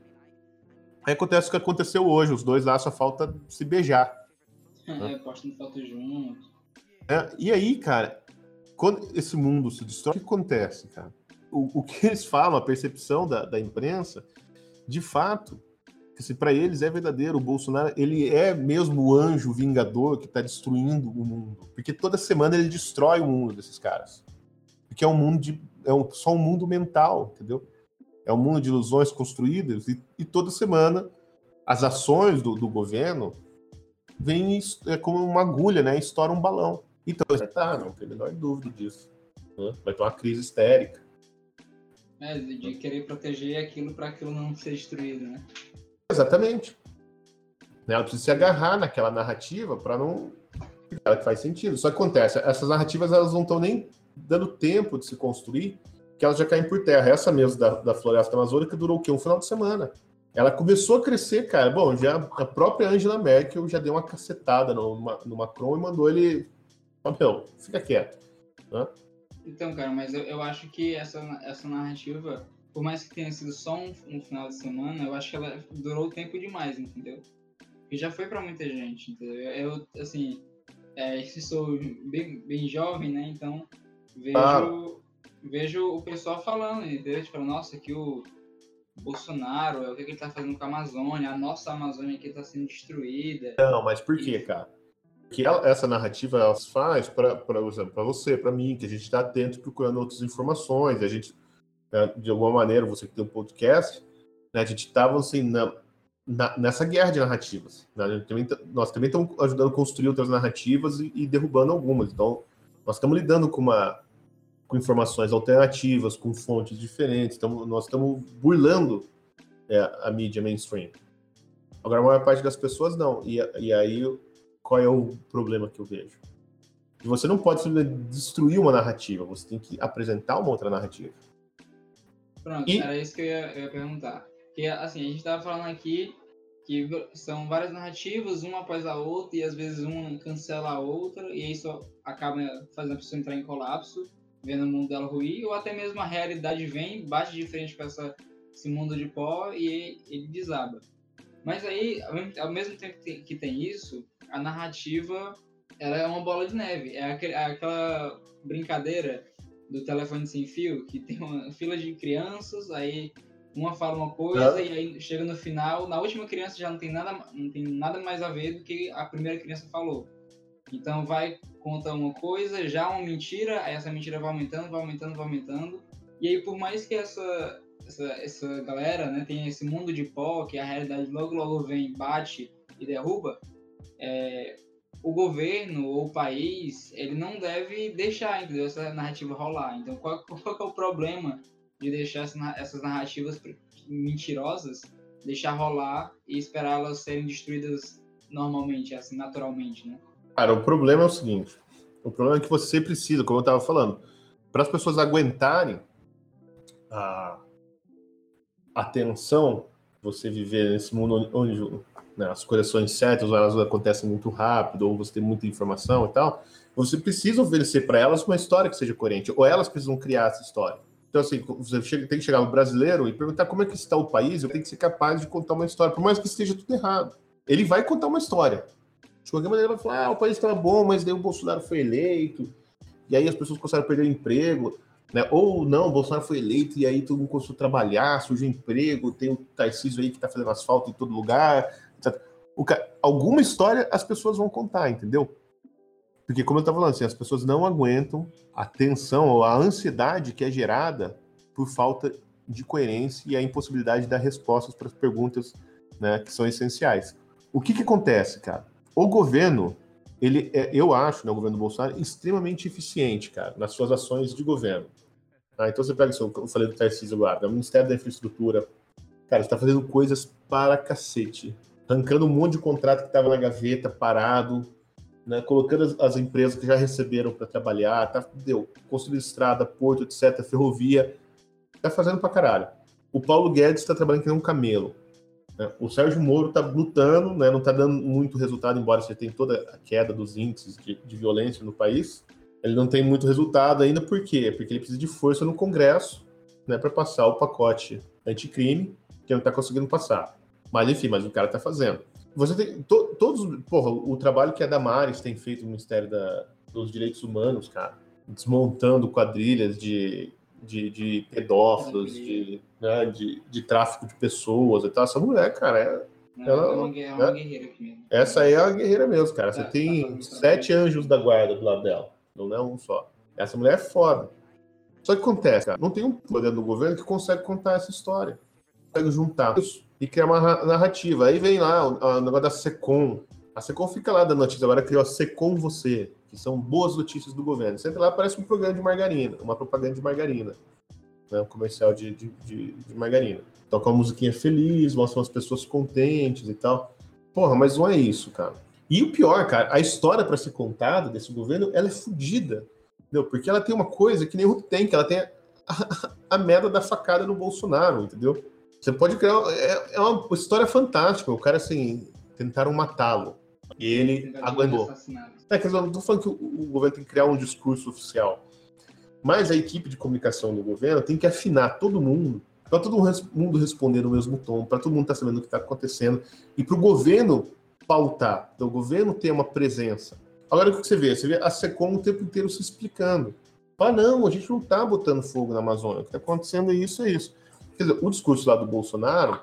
Aí acontece o que aconteceu hoje. Os dois lá só falta se beijar.
É, postando foto junto.
É, e aí, cara, quando esse mundo se destrói, o que acontece, cara? O, o que eles falam, a percepção da, da imprensa, de fato, se para eles é verdadeiro, o Bolsonaro ele é mesmo o anjo vingador que está destruindo o mundo, porque toda semana ele destrói o mundo desses caras, porque é um mundo de é um, só um mundo mental, entendeu? É um mundo de ilusões construídas e, e toda semana as ações do, do governo vêm é como uma agulha, né? Estoura um balão. Então, tá, não tem a menor dúvida disso. Né? Vai ter uma crise histérica.
É, de querer proteger aquilo para aquilo não ser destruído, né?
Exatamente. Ela precisa se agarrar naquela narrativa para não. Ela que faz sentido. Só que acontece, essas narrativas elas não estão nem dando tempo de se construir, que elas já caem por terra. Essa mesmo da, da floresta amazônica durou o quê? Um final de semana. Ela começou a crescer, cara. Bom, já a própria Angela Merkel já deu uma cacetada no, no Macron e mandou ele. Meu, fica quieto. Né?
Então, cara, mas eu, eu acho que essa, essa narrativa por mais que tenha sido só um, um, final de semana, eu acho que ela durou tempo demais, entendeu? E já foi para muita gente, entendeu? Eu, assim, é, sou bem, bem jovem, né? Então, vejo, ah. vejo o pessoal falando, entendeu? Tipo, nossa, que o Bolsonaro, o que, que ele tá fazendo com a Amazônia, a nossa Amazônia aqui tá sendo destruída.
Não, mas por quê, cara? que essa narrativa ela faz para você, para mim, que a gente está atento procurando outras informações, a gente né, de alguma maneira, você que tem um podcast, né, a gente estava assim, na, na, nessa guerra de narrativas. Né? Também, tá, nós também estamos ajudando a construir outras narrativas e, e, derrubando algumas. Então, nós estamos lidando com uma com informações alternativas, com fontes diferentes. Então, nós estamos burlando é, a mídia mainstream. Agora, a maior parte das pessoas não. E, e aí, qual é o problema que eu vejo? Você não pode destruir uma narrativa, você tem que apresentar uma outra narrativa.
Pronto, e... era isso que eu ia, eu ia perguntar. Que assim, a gente estava falando aqui que são várias narrativas, uma após a outra, e às vezes uma cancela a outra, e isso acaba fazendo a pessoa entrar em colapso, vendo o mundo dela ruir, ou até mesmo a realidade vem, bate de frente com essa, esse mundo de pó e ele desaba. Mas aí, ao mesmo tempo que tem isso, a narrativa ela é uma bola de neve. É, é aquela brincadeira do telefone sem fio, que tem uma fila de crianças, aí uma fala uma coisa e aí chega no final, na última criança já não tem nada, não tem nada mais a ver do que a primeira criança falou. Então vai conta uma coisa, já uma mentira, aí essa mentira vai aumentando, vai aumentando, vai aumentando. E aí por mais que essa essa, essa galera, né, tem esse mundo de pó, que a realidade logo logo vem, bate e derruba, é, o governo ou o país, ele não deve deixar entendeu, essa narrativa rolar. Então, qual, qual é o problema de deixar essas narrativas mentirosas, deixar rolar e esperar elas serem destruídas normalmente, assim, naturalmente, né?
Cara, o problema é o seguinte, o problema é que você precisa, como eu estava falando, para as pessoas aguentarem a, a tensão, você viver nesse mundo onde né, as incertas, ou elas acontecem muito rápido, ou você tem muita informação e tal, você precisa oferecer para elas uma história que seja coerente, ou elas precisam criar essa história. Então, assim, você tem que chegar no brasileiro e perguntar como é que está o país, eu tenho que ser capaz de contar uma história, por mais que esteja tudo errado. Ele vai contar uma história. De qualquer maneira, ele vai falar: ah, o país estava bom, mas daí o Bolsonaro foi eleito, e aí as pessoas começaram a perder o emprego. Né? Ou não, o Bolsonaro foi eleito e aí todo mundo começou a trabalhar, surgiu emprego, tem o Tarcísio aí que está fazendo asfalto em todo lugar, alguma história as pessoas vão contar, entendeu? Porque, como eu estava falando, assim, as pessoas não aguentam a tensão ou a ansiedade que é gerada por falta de coerência e a impossibilidade de dar respostas para as perguntas né, que são essenciais. O que, que acontece, cara? O governo, ele é, eu acho, né, o governo Bolsonaro, extremamente eficiente, cara, nas suas ações de governo. Ah, então você pega isso, eu falei do Tarcísio Guarda, o Ministério da Infraestrutura. Cara, está fazendo coisas para cacete. Arrancando um monte de contrato que estava na gaveta, parado, né, colocando as, as, empresas que já receberam para trabalhar, tá, deu, construindo estrada, porto, etc., ferrovia, tá fazendo para caralho. O Paulo Guedes está trabalhando que nem um camelo. Né? O Sérgio Moro está lutando, né, não está dando muito resultado, embora você tenha toda a queda dos índices de, de violência no país. Ele não tem muito resultado ainda, por quê? Porque ele precisa de força no Congresso né, para passar o pacote anticrime, que não está conseguindo passar. Mas enfim, mas o cara está fazendo. Você tem to, todos, porra, o trabalho que a Damares tem feito no Ministério da, dos Direitos Humanos, cara, desmontando quadrilhas de, de, de pedófilos, de, né, de, de, tráfico de pessoas e tal. Essa mulher, cara, é,
não, ela, é uma, é uma né? guerreira mesmo.
Essa aí é uma guerreira mesmo, cara. Você é, tem tá sete anjos da guarda do lado dela, não é um só. Essa mulher é foda. Só que acontece, cara, não tem um poder no governo que consegue contar essa história. Consegue juntar isso e criar uma narrativa. Aí vem lá o, negócio da SECOM. A SECOM fica lá da notícia, agora criou a SECOM Você, que são boas notícias do governo. Sempre lá parece um programa de margarina, uma propaganda de margarina. Né? Um comercial de, de, de, de margarina. Toca uma musiquinha feliz, mostra as pessoas contentes e tal. Porra, mas não é isso, cara. E o pior, cara, a história para ser contada desse governo, ela é fodida. Entendeu? Porque ela tem uma coisa que o tem, que ela tem a, a, a merda da facada no Bolsonaro, entendeu? Você pode criar. É, é uma história fantástica. O cara, assim, tentaram matá-lo. E ele aguentou. É, que eu não tô falando que o, o governo tem que criar um discurso oficial. Mas a equipe de comunicação do governo tem que afinar todo mundo, para todo mundo responder no mesmo tom, para todo mundo estar tá sabendo o que está acontecendo, e para o governo pautar, então, o governo ter uma presença. Agora, o que você vê? Você vê a SECOM o tempo inteiro se explicando. Ah, não, a gente não está botando fogo na Amazônia, o que está acontecendo é isso, é isso. Quer dizer, o discurso lá do Bolsonaro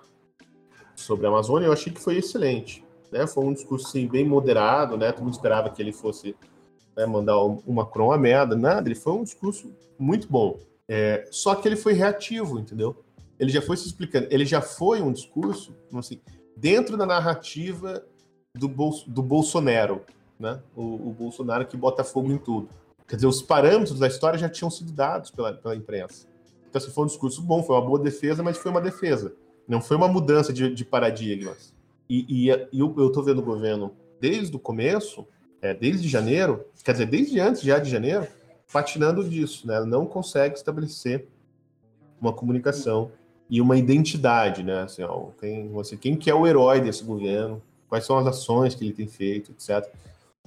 sobre a Amazônia eu achei que foi excelente. Né? Foi um discurso assim, bem moderado, né? Todo mundo esperava que ele fosse né, mandar o Macron a merda, nada. Ele foi um discurso muito bom. É, só que ele foi reativo, entendeu? Ele já foi se explicando. Ele já foi um discurso, assim, dentro da narrativa do, Bol do Bolsonaro, né? O, o, Bolsonaro que bota fogo em tudo. Quer dizer, os parâmetros da história já tinham sido dados pela, pela imprensa. Então, se foi um discurso bom, foi uma boa defesa, mas foi uma defesa. Não foi uma mudança de, de paradigmas. E, e, e eu, tô vendo o governo desde o começo, é, desde janeiro, quer dizer, desde antes já de janeiro, patinando disso, né? Não consegue estabelecer uma comunicação e uma identidade, né? Assim, ó, quem, você, quem que é o herói desse governo, quais são as ações que ele tem feito, etc.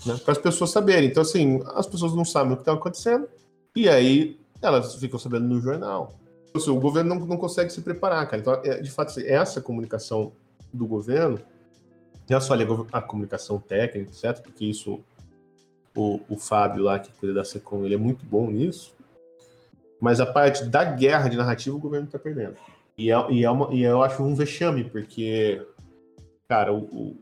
Né? Para as pessoas saberem. Então, assim, as pessoas não sabem o que está acontecendo, e aí elas ficam sabendo no jornal. Seja, o governo não, não consegue se preparar, cara. Então, é, de fato, essa comunicação do governo, não é só a, comunicação técnica, certo? Porque isso, o, o Fábio lá, que cuida da SECOM, ele é muito bom nisso. Mas a parte da guerra de narrativa, o governo está perdendo. E, é, e, é uma, e eu acho um vexame, porque, cara, o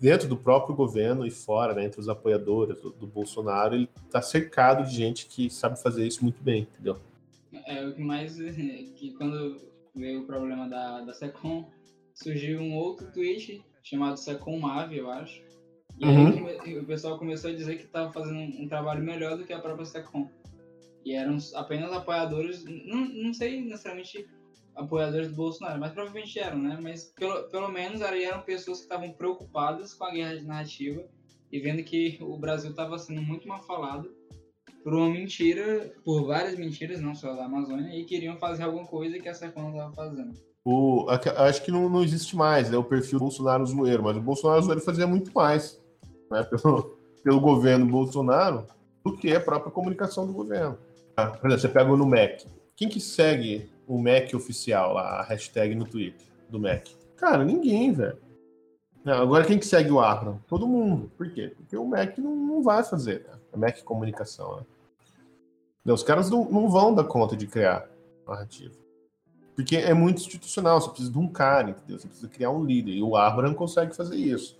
dentro do próprio governo e fora, né, entre os apoiadores do, do Bolsonaro, ele está cercado de gente que sabe fazer isso muito bem, entendeu?
É o que mais que quando veio o problema da, da Secom, surgiu um outro tweet chamado Secom Mave, eu acho. E uhum. aí o pessoal começou a dizer que estava fazendo um, um, trabalho melhor do que a própria Secom. E eram apenas apoiadores, não, não sei necessariamente apoiadores do Bolsonaro, mas provavelmente eram, né? Mas pelo, pelo menos eram pessoas que estavam preocupadas com a guerra de narrativa e vendo que o Brasil estava sendo muito mal falado por uma mentira, por várias mentiras, não só da Amazônia, e queriam fazer alguma coisa que a Sercon não estava fazendo.
O, acho que não, não existe mais né, o perfil do Bolsonaro zoeiro, mas o Bolsonaro zoeiro fazia muito mais né, pelo, pelo governo Bolsonaro do que a própria comunicação do governo. Ah, por exemplo, você pega no MEC. Quem que segue o Mac oficial, a hashtag no Twitter do Mac? Cara, ninguém, velho. Agora quem que segue o Abram? Todo mundo. Por quê? Porque o Mac não, não vai fazer, né? A Mac Comunicação, né? Os caras não, não vão dar conta de criar narrativa. Porque é muito institucional, você precisa de um cara, entendeu? Você precisa criar um líder. E o Abraham consegue fazer isso.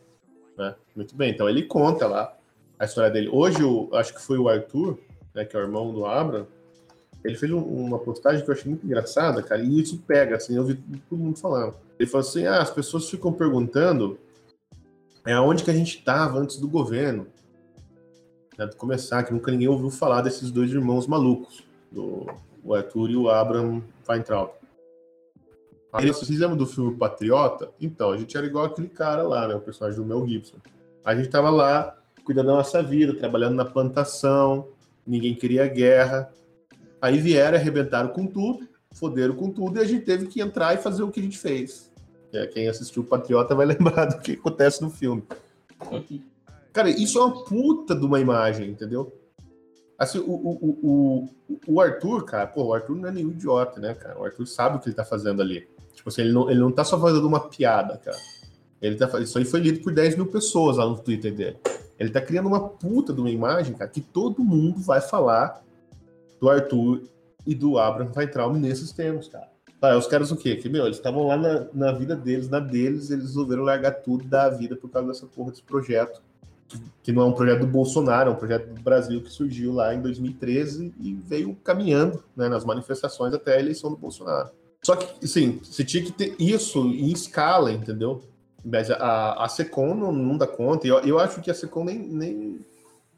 Né? Muito bem, então ele conta lá a história dele. Hoje, eu acho que foi o Arthur, né, que é o irmão do Abraham, ele fez um, uma postagem que eu achei muito engraçada, cara, e isso pega, assim, eu vi todo mundo falando. Ele falou assim: ah, as pessoas ficam perguntando é aonde que a gente estava antes do governo, né, de começar, que nunca ninguém ouviu falar desses dois irmãos malucos, do, o Arthur e o Abraham Weintraub. Aí vocês lembram do filme Patriota? Então, a gente era igual aquele cara lá, né? O personagem do Mel Gibson. A gente tava lá, cuidando da nossa vida, trabalhando na plantação, ninguém queria guerra. Aí vieram, arrebentaram com tudo, foderam com tudo, e a gente teve que entrar e fazer o que a gente fez. É, quem assistiu Patriota vai lembrar do que acontece no filme. Cara, isso é uma puta de uma imagem, entendeu? Assim, o, o, o, o, Arthur, cara, pô, o Arthur não é nenhum idiota, né, cara? O Arthur sabe o que ele tá fazendo ali. Tipo assim, ele não, ele não tá só fazendo uma piada, cara. Ele tá, isso aí foi lido por 10 mil pessoas lá no Twitter dele. Ele tá criando uma puta de uma imagem, cara, que todo mundo vai falar do Arthur e do Abraham Weintraub nesses termos, cara. Ah, os caras o quê? Que, meu, eles estavam lá na, na vida deles, na deles, eles resolveram largar tudo da vida por causa dessa porra desse projeto. Que, que não é um projeto do Bolsonaro, é um projeto do Brasil que surgiu lá em 2013 e veio caminhando né, nas manifestações até a eleição do Bolsonaro. Só que, assim, você tinha que ter isso em escala, entendeu? Mas a, a Secom não, não dá conta. E eu, eu acho que a Secom nem, nem,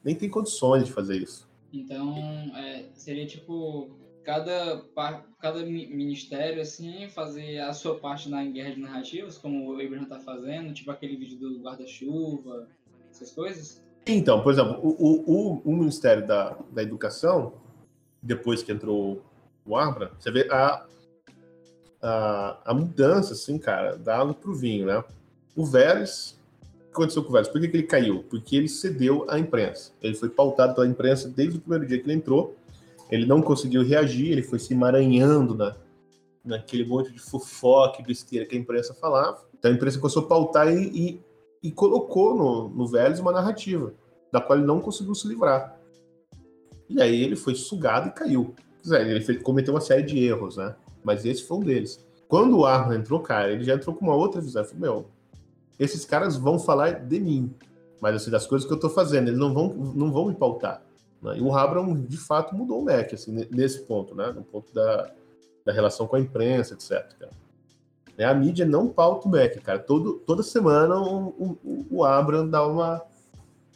nem tem condições de fazer isso.
Então, é, seria tipo cada, cada ministério assim fazer a sua parte na guerra de narrativas, como o Abraham tá fazendo, tipo aquele vídeo do guarda-chuva, essas coisas?
Então, por exemplo, o, o, o, Ministério da, da Educação, depois que entrou o Abra, você vê a, a, a mudança, assim, cara, da água pro vinho, né? O Vélez, aconteceu com o Vélez? Por que, que ele caiu? Porque ele cedeu à imprensa. Ele foi pautado pela imprensa desde o primeiro dia que ele entrou. Ele não conseguiu reagir, ele foi se emaranhando na, naquele monte de fofoca e besteira que a imprensa falava. Então a imprensa começou a pautar e, e, e colocou no, no Vélez uma narrativa, da qual ele não conseguiu se livrar. E aí ele foi sugado e caiu. Ele cometeu uma série de erros, né? Mas esse foi um deles. Quando o Arno entrou, cara, ele já entrou com uma outra visão. Ele falou, meu, esses caras vão falar de mim, mas assim, das coisas que eu estou fazendo, eles não vão, não vão me pautar. Né? E o Abram, de fato, mudou o Mac, assim, nesse ponto, né? No ponto da, da relação com a imprensa, etc. É, a mídia não pauta o Mac, cara. Todo, toda semana o, o, o Abram dá uma,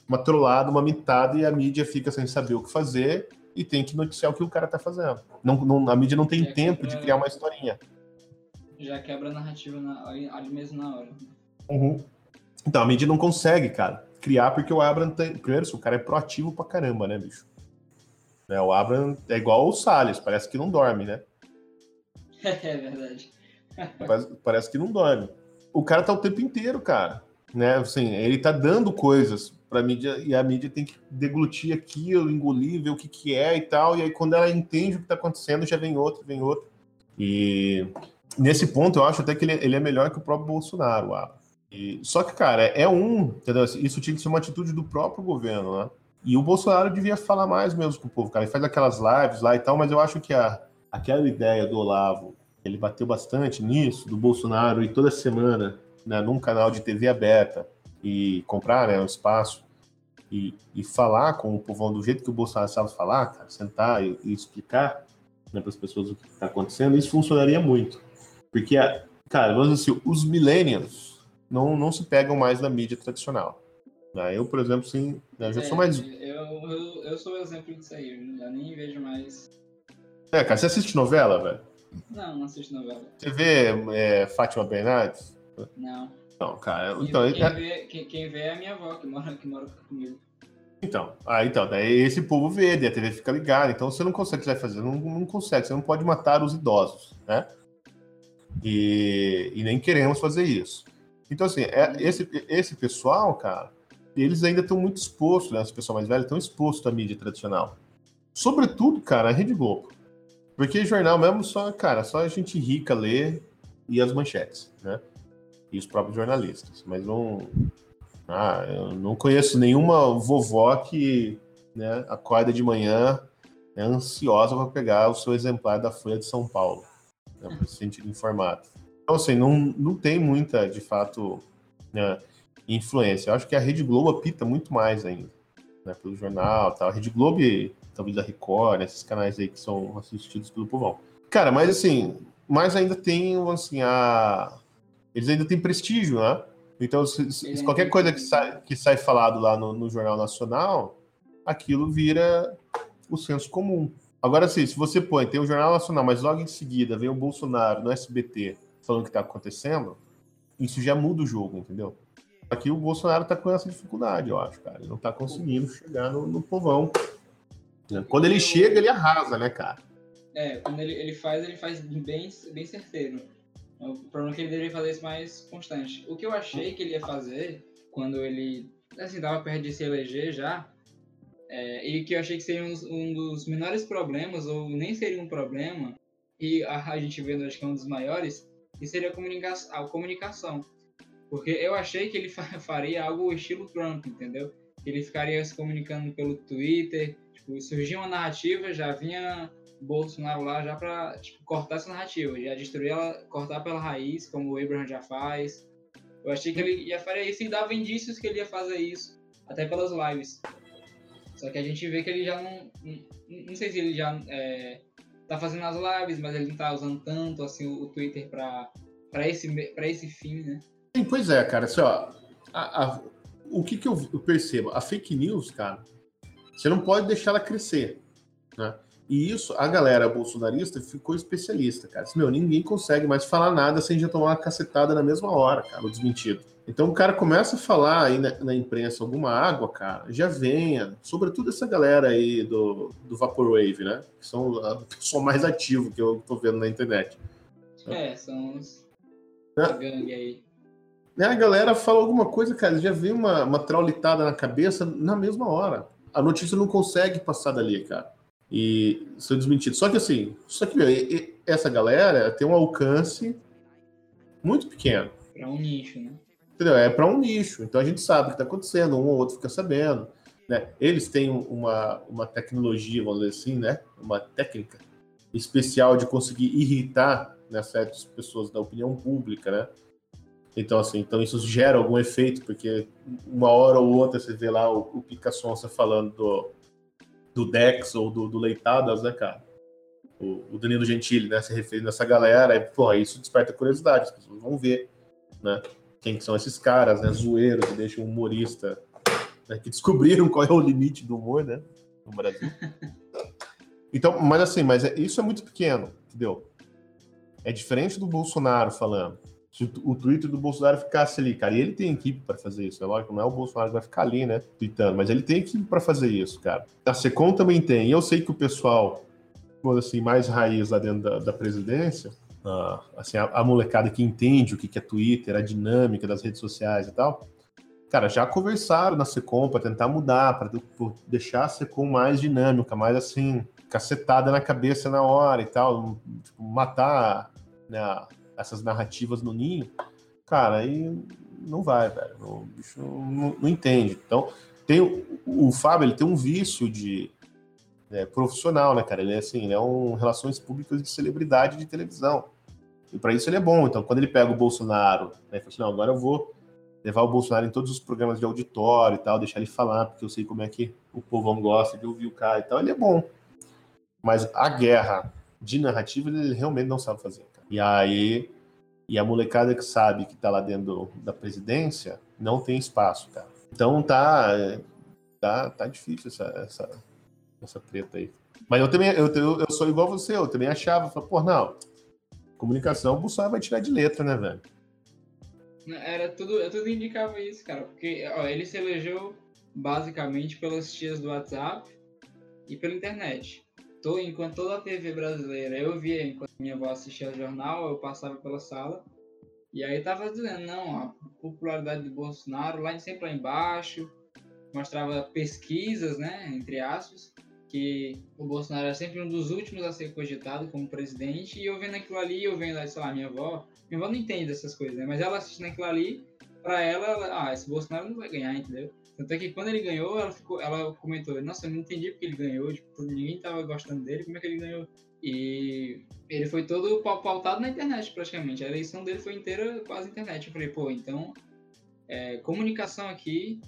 uma trollada, uma mitada, e a mídia fica sem saber o que fazer e tem que noticiar o que o cara tá fazendo. Não, não a mídia não tem tempo quebra, de criar uma historinha.
Já quebra a narrativa na, ali mesmo na hora.
Uhum. Então, a mídia não consegue, cara, criar, porque o Abram tem. Primeiro, o cara é proativo pra caramba, né, bicho? Né, o Abram é igual o Salles, parece que não dorme, né?
é verdade.
Parece, parece, que não dorme. O cara tá o tempo inteiro, cara. Né? Assim, ele tá dando coisas pra mídia e a mídia tem que deglutir aquilo, engolir, ver o que, que é e tal. E aí, quando ela entende o que tá acontecendo, já vem outro, vem outro. E nesse ponto, eu acho até que ele, ele é melhor que o próprio Bolsonaro, o Abram. Só que, cara, é um. Entendeu? Isso tinha que ser uma atitude do próprio governo, né? E o Bolsonaro devia falar mais mesmo com o povo, cara. Ele faz aquelas lives lá e tal, mas eu acho que a, aquela ideia do Olavo, ele bateu bastante nisso, do Bolsonaro e toda semana, né, num canal de TV aberta, e comprar né, um espaço e, e falar com o povão do jeito que o Bolsonaro sabe falar, cara, sentar e, e explicar né, para as pessoas o que está acontecendo, isso funcionaria muito. Porque, cara, vamos dizer assim, os millennials, não, não se pegam mais na mídia tradicional. Né? Eu, por exemplo, sim, né, já
é,
sou mais.
Eu, eu, eu sou o exemplo disso aí, eu já nem vejo mais.
É, cara, você assiste novela, velho?
Não, não assisto novela.
Você vê é, Fátima Bernardes?
Não.
Não, cara.
Quem,
então,
quem, vê, quem, quem, vê é a minha avó, que mora, que mora comigo.
Então, ah, então, daí esse povo vê, a TV fica ligada, então você não consegue, você vai fazer, não, não consegue, você não pode matar os idosos, né? E, e nem queremos fazer isso. Então, assim, é, esse, esse pessoal, cara, eles ainda estão muito expostos, né? Esse pessoal mais velho estão expostos à mídia tradicional. Sobretudo, cara, a Rede Globo. Porque jornal mesmo, só, cara, só a gente rica lê e as manchetes, né? E os próprios jornalistas. Mas não. Ah, eu não conheço nenhuma vovó que né, acorda de manhã né, ansiosa para pegar o seu exemplar da Folha de São Paulo, né, para se sentir informado. Então, assim, não, não tem muita, de fato, né, influência. Eu acho que a Rede Globo apita muito mais ainda, né, pelo jornal tal. A Rede Globo, talvez a Record, esses canais aí que são assistidos pelo povão. Cara, mas assim, mas ainda tem, assim, a... Eles ainda têm prestígio, né? Então, se, se qualquer coisa que sai, que sai falado lá no, no Jornal Nacional, aquilo vira o senso comum. Agora, assim, se você põe, tem o Jornal Nacional, mas logo em seguida vem o Bolsonaro no SBT falando o que está acontecendo, isso já muda o jogo, entendeu? Aqui o Bolsonaro está com essa dificuldade, eu acho, cara. Ele não está conseguindo chegar no, no povão. Quando ele chega, ele arrasa, né, cara?
É, quando ele, ele faz, ele faz bem, bem certeiro. O problema é que ele deveria fazer isso mais constante. O que eu achei que ele ia fazer quando ele, assim, tava perto de se eleger já, é, e que eu achei que seria um, um, dos menores problemas, ou nem seria um problema, e a, a gente vendo, acho que é um dos maiores, que seria a, comunica a comunicação. Porque eu achei que ele faria algo estilo Trump, entendeu? Que ele ficaria se comunicando pelo Twitter, tipo, surgia uma narrativa, já vinha Bolsonaro lá já para tipo, cortar essa narrativa, já destruir ela, cortar pela raiz, como o Abraham já faz. Eu achei que ele ia fazer isso e dava indícios que ele ia fazer isso, até pelas lives. Só que a gente vê que ele já não. Não, não sei se ele já é, tá fazendo as lives, mas ele não tá usando tanto assim o, Twitter para esse, pra esse fim, né?
Pois é, cara. Assim, ó, a, a, o que, que eu percebo? A fake news, cara, você não pode deixar ela crescer. Né? E isso, a galera bolsonarista ficou especialista, cara. Meu, ninguém consegue mais falar nada sem já tomar uma cacetada na mesma hora, cara, o desmentido. Então o cara começa a falar aí na, na imprensa alguma água, cara, já venha. Sobretudo essa galera aí do, do Vaporwave, né? Que são a pessoa mais ativo que eu tô vendo na internet.
É, são os. É. gangue aí.
É, a galera fala alguma coisa, cara, já vem uma, uma traulitada na cabeça na mesma hora. A notícia não consegue passar dali, cara e são desmentidos. Só que assim, só que meu, essa galera tem um alcance muito pequeno.
Para um nicho, né?
Entendeu? É para um nicho. Então a gente sabe o que está acontecendo, um ou outro fica sabendo. Né? Eles têm uma, uma tecnologia, vamos dizer assim, né? Uma técnica especial de conseguir irritar né, certas pessoas da opinião pública, né? Então, assim, então isso gera algum efeito, porque uma hora ou outra você vê lá o, o Pica Sonsa falando do, do Dex ou do, do Leitadas, né, cara? O, o, Danilo Gentili, né, se referindo a essa galera, e, pô, isso desperta curiosidade, as pessoas vão ver, né? Quem são esses caras, né, zoeiros, que deixam o humorista, né, que descobriram qual é o limite do humor, né, no Brasil. Então, mas assim, mas é, isso é muito pequeno, entendeu? É diferente do Bolsonaro falando se o Twitter do Bolsonaro ficasse ali, cara, e ele tem equipe para fazer isso, é lógico, não é o Bolsonaro que vai ficar ali, né, tweetando, mas ele tem equipe para fazer isso, cara. A Secom também tem, e eu sei que o pessoal, assim, mais raiz lá dentro da, da presidência, uh, assim, a, a, molecada que entende o que, que é Twitter, a dinâmica das redes sociais e tal, cara, já conversaram na Secom para tentar mudar, para deixar a Secom mais dinâmica, mais assim, cacetada na cabeça na hora e tal, tipo, matar né, essas narrativas no ninho, cara, aí não vai, velho. O bicho não, não entende. Então, tem o, o Fábio, ele tem um vício de é, profissional, né, cara? Ele é assim, ele é um relações públicas de celebridade de televisão. E para isso ele é bom. Então, quando ele pega o Bolsonaro, né, fala assim, não, agora eu vou levar o Bolsonaro em todos os programas de auditório e tal, deixar ele falar, porque eu sei como é que o povão gosta de ouvir o cara e tal. Ele é bom. Mas a guerra de narrativa ele realmente não sabe fazer. E aí, e a molecada que sabe que tá lá dentro da presidência não tem espaço, cara. Então tá, tá, tá difícil essa, essa, essa treta aí. Mas eu também, eu, eu sou igual você, eu também achava, falei, pô, não, comunicação o Bolsonaro vai tirar de letra, né, velho?
Era tudo, tudo indicava isso, cara, porque ó, ele se elegeu basicamente pelas tias do WhatsApp e pela internet enquanto toda a TV brasileira eu via, enquanto minha avó assistia o jornal, eu passava pela sala. E aí tava dizendo, não, a popularidade do Bolsonaro lá de sempre lá embaixo, mostrava pesquisas, né, entre aspas, que o Bolsonaro era sempre um dos últimos a ser cogitado como presidente, e eu vendo aquilo ali, eu vendo, sei lá, minha avó, minha avó não entende dessas coisas, né, mas ela assistindo aquilo ali, pra ela, ela, ah, esse Bolsonaro não vai ganhar, entendeu? Tanto é que quando ele ganhou, ela, ficou, ela comentou: Nossa, eu não entendi porque ele ganhou, tipo, ninguém tava gostando dele, como é que ele ganhou? E ele foi todo pautado na internet, praticamente. A eleição dele foi inteira quase internet. Eu falei: Pô, então, é, comunicação aqui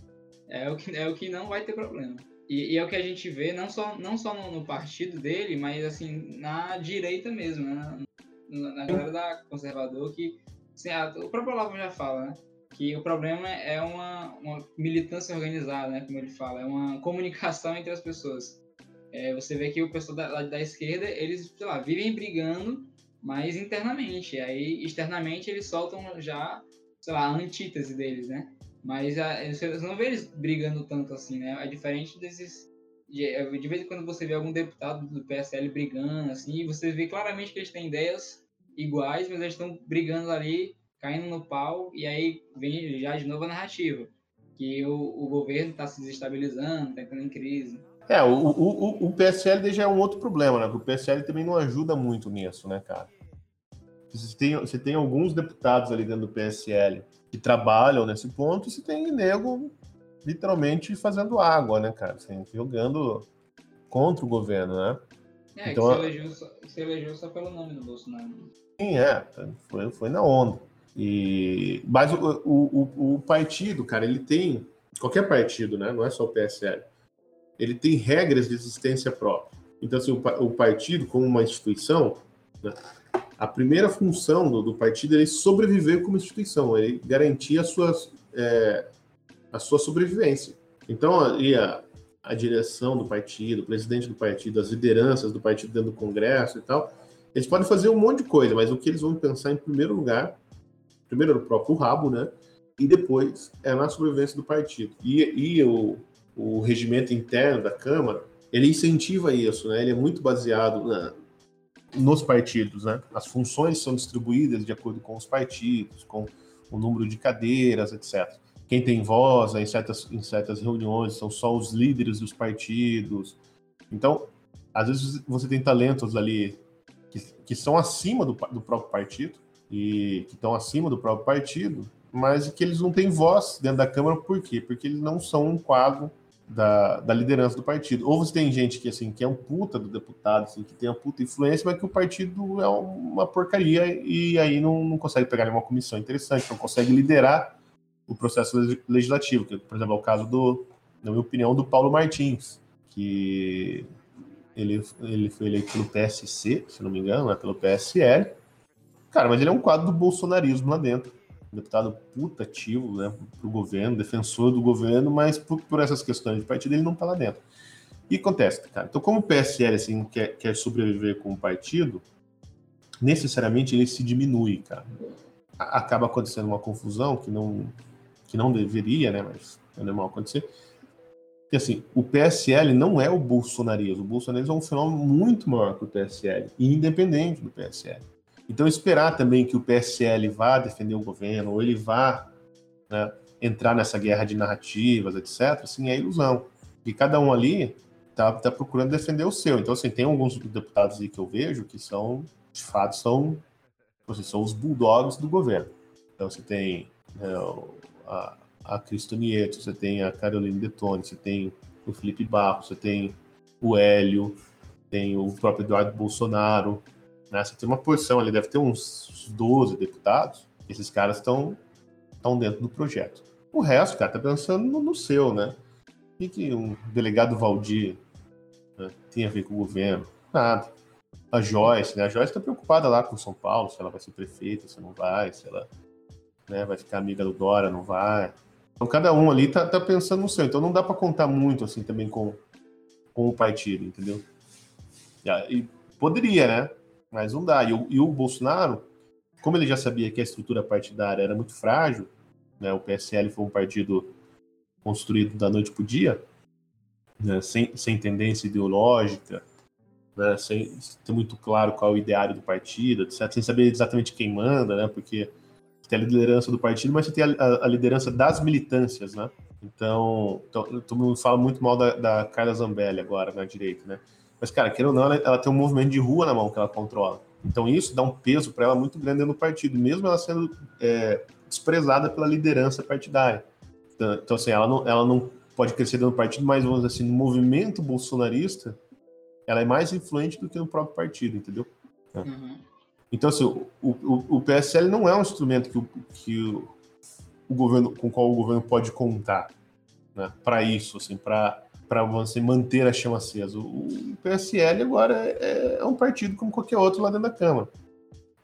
é o, que, é o que não vai ter problema. E, e, é o que a gente vê, não só, não só no, no partido dele, mas assim, na direita mesmo, né? na, na galera da conservador, que assim, a, o próprio Olavo já fala, né? Que o problema é uma, uma militância organizada, né, como ele fala, é uma comunicação entre as pessoas. é, você vê que o pessoal da, da esquerda, eles, sei lá, vivem brigando, mas internamente. Aí, externamente, eles soltam já, sei lá, a antítese deles, né? Mas a, você não vê eles brigando tanto assim, né? É diferente desses. De, é, de vez em quando você vê algum deputado do PSL brigando, assim, você vê claramente que eles têm ideias iguais, mas eles estão brigando ali, caindo no pau, e aí vem já de novo a narrativa. Que o, o governo está se desestabilizando, está entrando em crise.
É, o, o, o PSL já é um outro problema, né? Porque o PSL também não ajuda muito nisso, né, cara? Você tem, você tem alguns deputados ali dentro do PSL que trabalham nesse ponto, e você tem nego literalmente fazendo água, né, cara? Assim, jogando contra o governo, né?
É, então, que se elegeu, só, se elegeu só pelo nome do Bolsonaro.
Sim, é. Foi, foi na onda. E, mas o, o, o partido, cara, ele tem. Qualquer partido, né? Não é só o PSL ele tem regras de existência própria. Então, assim, o, o partido, como uma instituição, né, a primeira função do, do, partido é sobreviver como instituição, ele garantir a sua, é, a sua sobrevivência. Então, ali a, a direção do partido, o presidente do partido, as lideranças do partido dentro do Congresso e tal, eles podem fazer um monte de coisa, mas o que eles vão pensar em primeiro lugar, primeiro no próprio rabo, né? E depois é na sobrevivência do partido. E, e o, o regimento interno da Câmara, ele incentiva isso, né? Ele é muito baseado na, nos partidos, né? As funções são distribuídas de acordo com os partidos, com o número de cadeiras, etc. Quem tem voz em certas, em certas reuniões são só os líderes dos partidos. Então, às vezes você tem talentos ali que, que são acima do, do próprio partido e que estão acima do próprio partido, mas que eles não têm voz dentro da Câmara, por quê? Porque eles não são um quadro da, da, liderança do partido. Ou você tem gente que assim que é um puta do deputado, assim, que tem uma puta influência, mas que o partido é uma porcaria e aí não, não consegue pegar nenhuma comissão interessante, não consegue liderar o processo legislativo, que, por exemplo, é o caso do, na minha opinião, do Paulo Martins, que ele, ele foi eleito pelo PSC, se não me engano, é pelo PSL. Cara, mas ele é um quadro do bolsonarismo lá dentro deputado putativo né, para o governo, defensor do governo, mas por, por, essas questões de partido ele não está lá dentro. E acontece, cara. Então, como o PSL assim, quer, quer sobreviver com o partido, necessariamente ele se diminui, cara. Acaba acontecendo uma confusão que não, que não deveria, né? Mas é normal acontecer. E assim, o PSL não é o bolsonarismo. O bolsonarismo é um fenômeno muito maior que o PSL, independente do PSL. Então, esperar também que o PSL vá defender o governo, ou ele vá né, entrar nessa guerra de narrativas, etc., assim, é ilusão. E cada um ali está tá procurando defender o seu. Então, assim, tem alguns deputados aí que eu vejo que são, de fato, são, assim, são os bulldogs do governo. Então, você tem né, a, a Cristo Nieto, você tem a Carolina Detone, você tem o Felipe Barros, você tem o Hélio, tem o próprio Eduardo Bolsonaro, né? Você tem uma porção ali, deve ter uns 12 deputados, esses caras estão estão dentro do projeto. O resto, cara, tá pensando no, no seu, né? O que um delegado Valdir né, tem a ver com o governo? Nada. A Joyce, né? A Joyce tá preocupada lá com São Paulo, se ela vai ser prefeita, se não vai, se ela né, vai ficar amiga do Dora, não vai. Então cada um ali tá, tá pensando no seu. Então não dá para contar muito assim também com, com o partido, entendeu? E poderia, né? Mas não dá. E o, e o Bolsonaro, como ele já sabia que a estrutura partidária era muito frágil, né, o PSL foi um partido construído da noite para o dia, né, sem, sem tendência ideológica, né, sem ter muito claro qual é o ideário do partido, sem saber exatamente quem manda, né, porque tem a liderança do partido, mas você tem a, a, a liderança das militâncias, né? Então, então, todo mundo fala muito mal da, da Carla Zambelli agora na direita, né? Mas, cara, querendo ou não, ela, ela, tem um movimento de rua na mão que ela controla. Então, isso dá um peso para ela muito grande no partido, mesmo ela sendo é, desprezada pela liderança partidária. Então, então, assim, ela não, ela não pode crescer dentro do partido, mas, vamos dizer assim, no movimento bolsonarista, ela é mais influente do que no próprio partido, entendeu? É. Uhum. Então, assim, o, o, o, PSL não é um instrumento que o, que o, o governo, com o qual o governo pode contar né, para isso, assim, para para você manter a chama acesa. O PSL agora é, é, um partido como qualquer outro lá dentro da Câmara,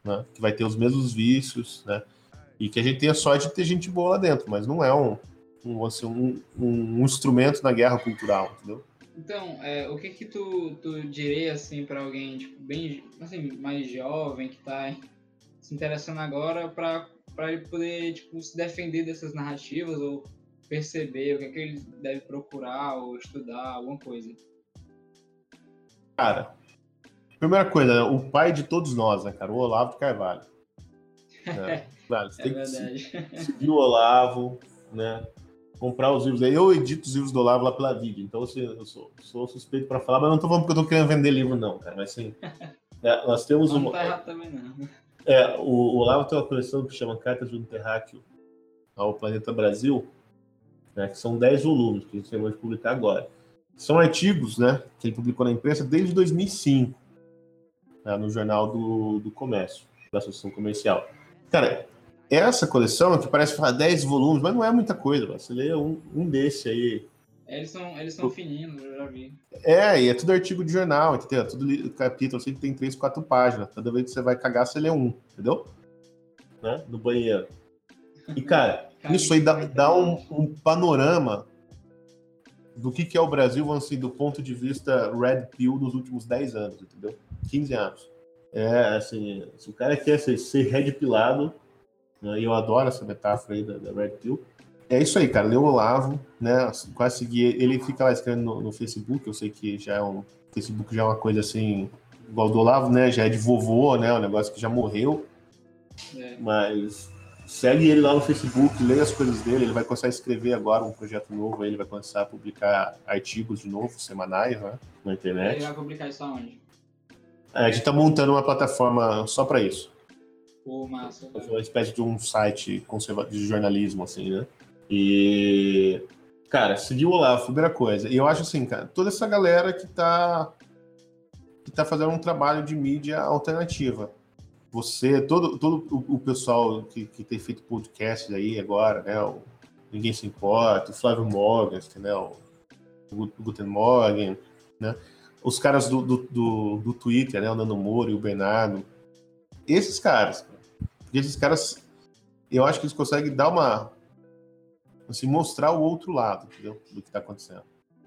né? que vai ter os mesmos vícios, né? e que a gente tem a sorte de ter gente boa lá dentro, mas não é um, um, assim, um, um instrumento na guerra cultural, entendeu?
Então, é, o que que tu, tu diria, assim, para alguém, tipo, bem, assim, mais jovem, que tá se interessando agora, para ele poder, tipo, se defender dessas narrativas ou perceber o que é que ele deve procurar ou estudar, alguma coisa?
Cara, primeira coisa, o pai de todos nós, né, cara? O Olavo Carvalho. Né? Claro, você
É
tem
verdade.
que seguir o Olavo, né? Comprar os livros aí. Eu edito os livros do Olavo lá pela vídeo, então assim, eu sou, sou suspeito para falar, mas não tô falando porque eu tô querendo vender livro, não, cara. Mas assim, é, nós temos
Não
uma.
tá errado também, não.
É, o, o Olavo tem uma coleção que chama Cartas de um Terráqueo ao Planeta Brasil, né, que são 10 volumes que a gente vai publicar agora. São artigos né, que ele publicou na imprensa desde 2005, né, no Jornal do, do Comércio, da Associação Comercial. Cara, essa coleção, que parece falar 10 volumes, mas não é muita coisa. Você lê um, um desse aí.
Eles são, eles são fininhos, eu já vi.
É, e é tudo artigo de jornal, entendeu? É Tudo capítulo que tem 3, 4 páginas. Toda vez que você vai cagar, você lê um, entendeu? Né? No banheiro. E, Cara, isso aí dá, dá um, um panorama do que, que é o Brasil, vamos assim, do ponto de vista Red Pill dos últimos 10 anos, entendeu? 15 anos. É, assim, se o cara quer ser, ser red pillado, né, e eu adoro essa metáfora aí da, da Red Pill, é isso aí, cara. Lê o Olavo, né? Quase seguir. Ele fica lá escrevendo no, no Facebook, eu sei que já é um. Facebook já é uma coisa assim, igual do Olavo, né? Já é de vovô, né? Um negócio que já morreu.
É.
Mas segue ele lá no Facebook, leia as coisas dele. Ele vai começar a escrever agora um projeto novo. Ele vai começar a publicar artigos de novo, semanais, né? Na
Ele
internet.
vai publicar isso aonde?
É, a gente tá montando uma plataforma só para isso.
Pô, massa. cara.
uma espécie de um site conserva- de jornalismo, assim, né? E, cara, seguir o Olavo, primeira coisa. E eu acho assim, cara, toda essa galera que tá, que tá fazendo um trabalho de mídia alternativa. Você, todo, todo o, o pessoal que, que tem feito podcast aí agora, né? O Ninguém Se Importa, o Flávio Morgan, né? O Gu- Guten Morgen, né? Os caras do, do, do, do Twitter, né? O Nando Moro e o Bernardo. Esses caras, esses caras, eu acho que eles conseguem dar uma. Assim, mostrar o outro lado, entendeu? Do que tá acontecendo.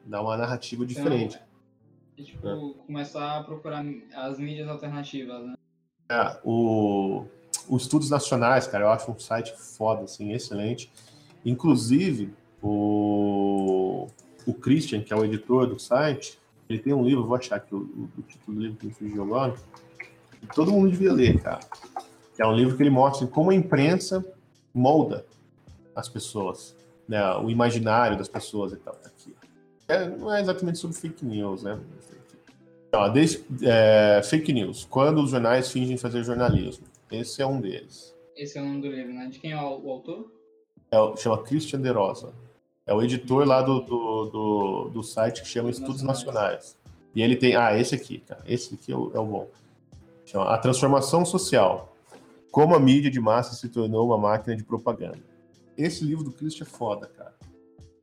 Dar uma narrativa diferente.
E, tipo, começar a procurar as mídias alternativas, né?
É, o, o Estudos Nacionais, cara, eu acho um site foda, assim, excelente. Inclusive, o, o Christian, que é o editor do site, ele tem um livro, vou achar aqui o, o, o título do livro que me fugiu agora, que todo mundo devia ler, cara. Que é um livro que ele mostra como a imprensa molda as pessoas, né, o imaginário das pessoas e tal. Tá aqui. É, não é exatamente sobre fake news, né? Ó, desde, é, fake news. Quando os jornais fingem fazer jornalismo. Esse é um deles.
Esse é o nome do livro, né? De quem é o, o autor?
É, chama Christian De Rosa. É o editor lá do, do, do, do site que chama Estudos Nacionais. E ele tem. Ah, esse aqui, cara. Esse aqui é o, é o bom. Chama A Transformação Social. Como a mídia de massa se tornou uma máquina de propaganda. Esse livro do Christian é foda, cara.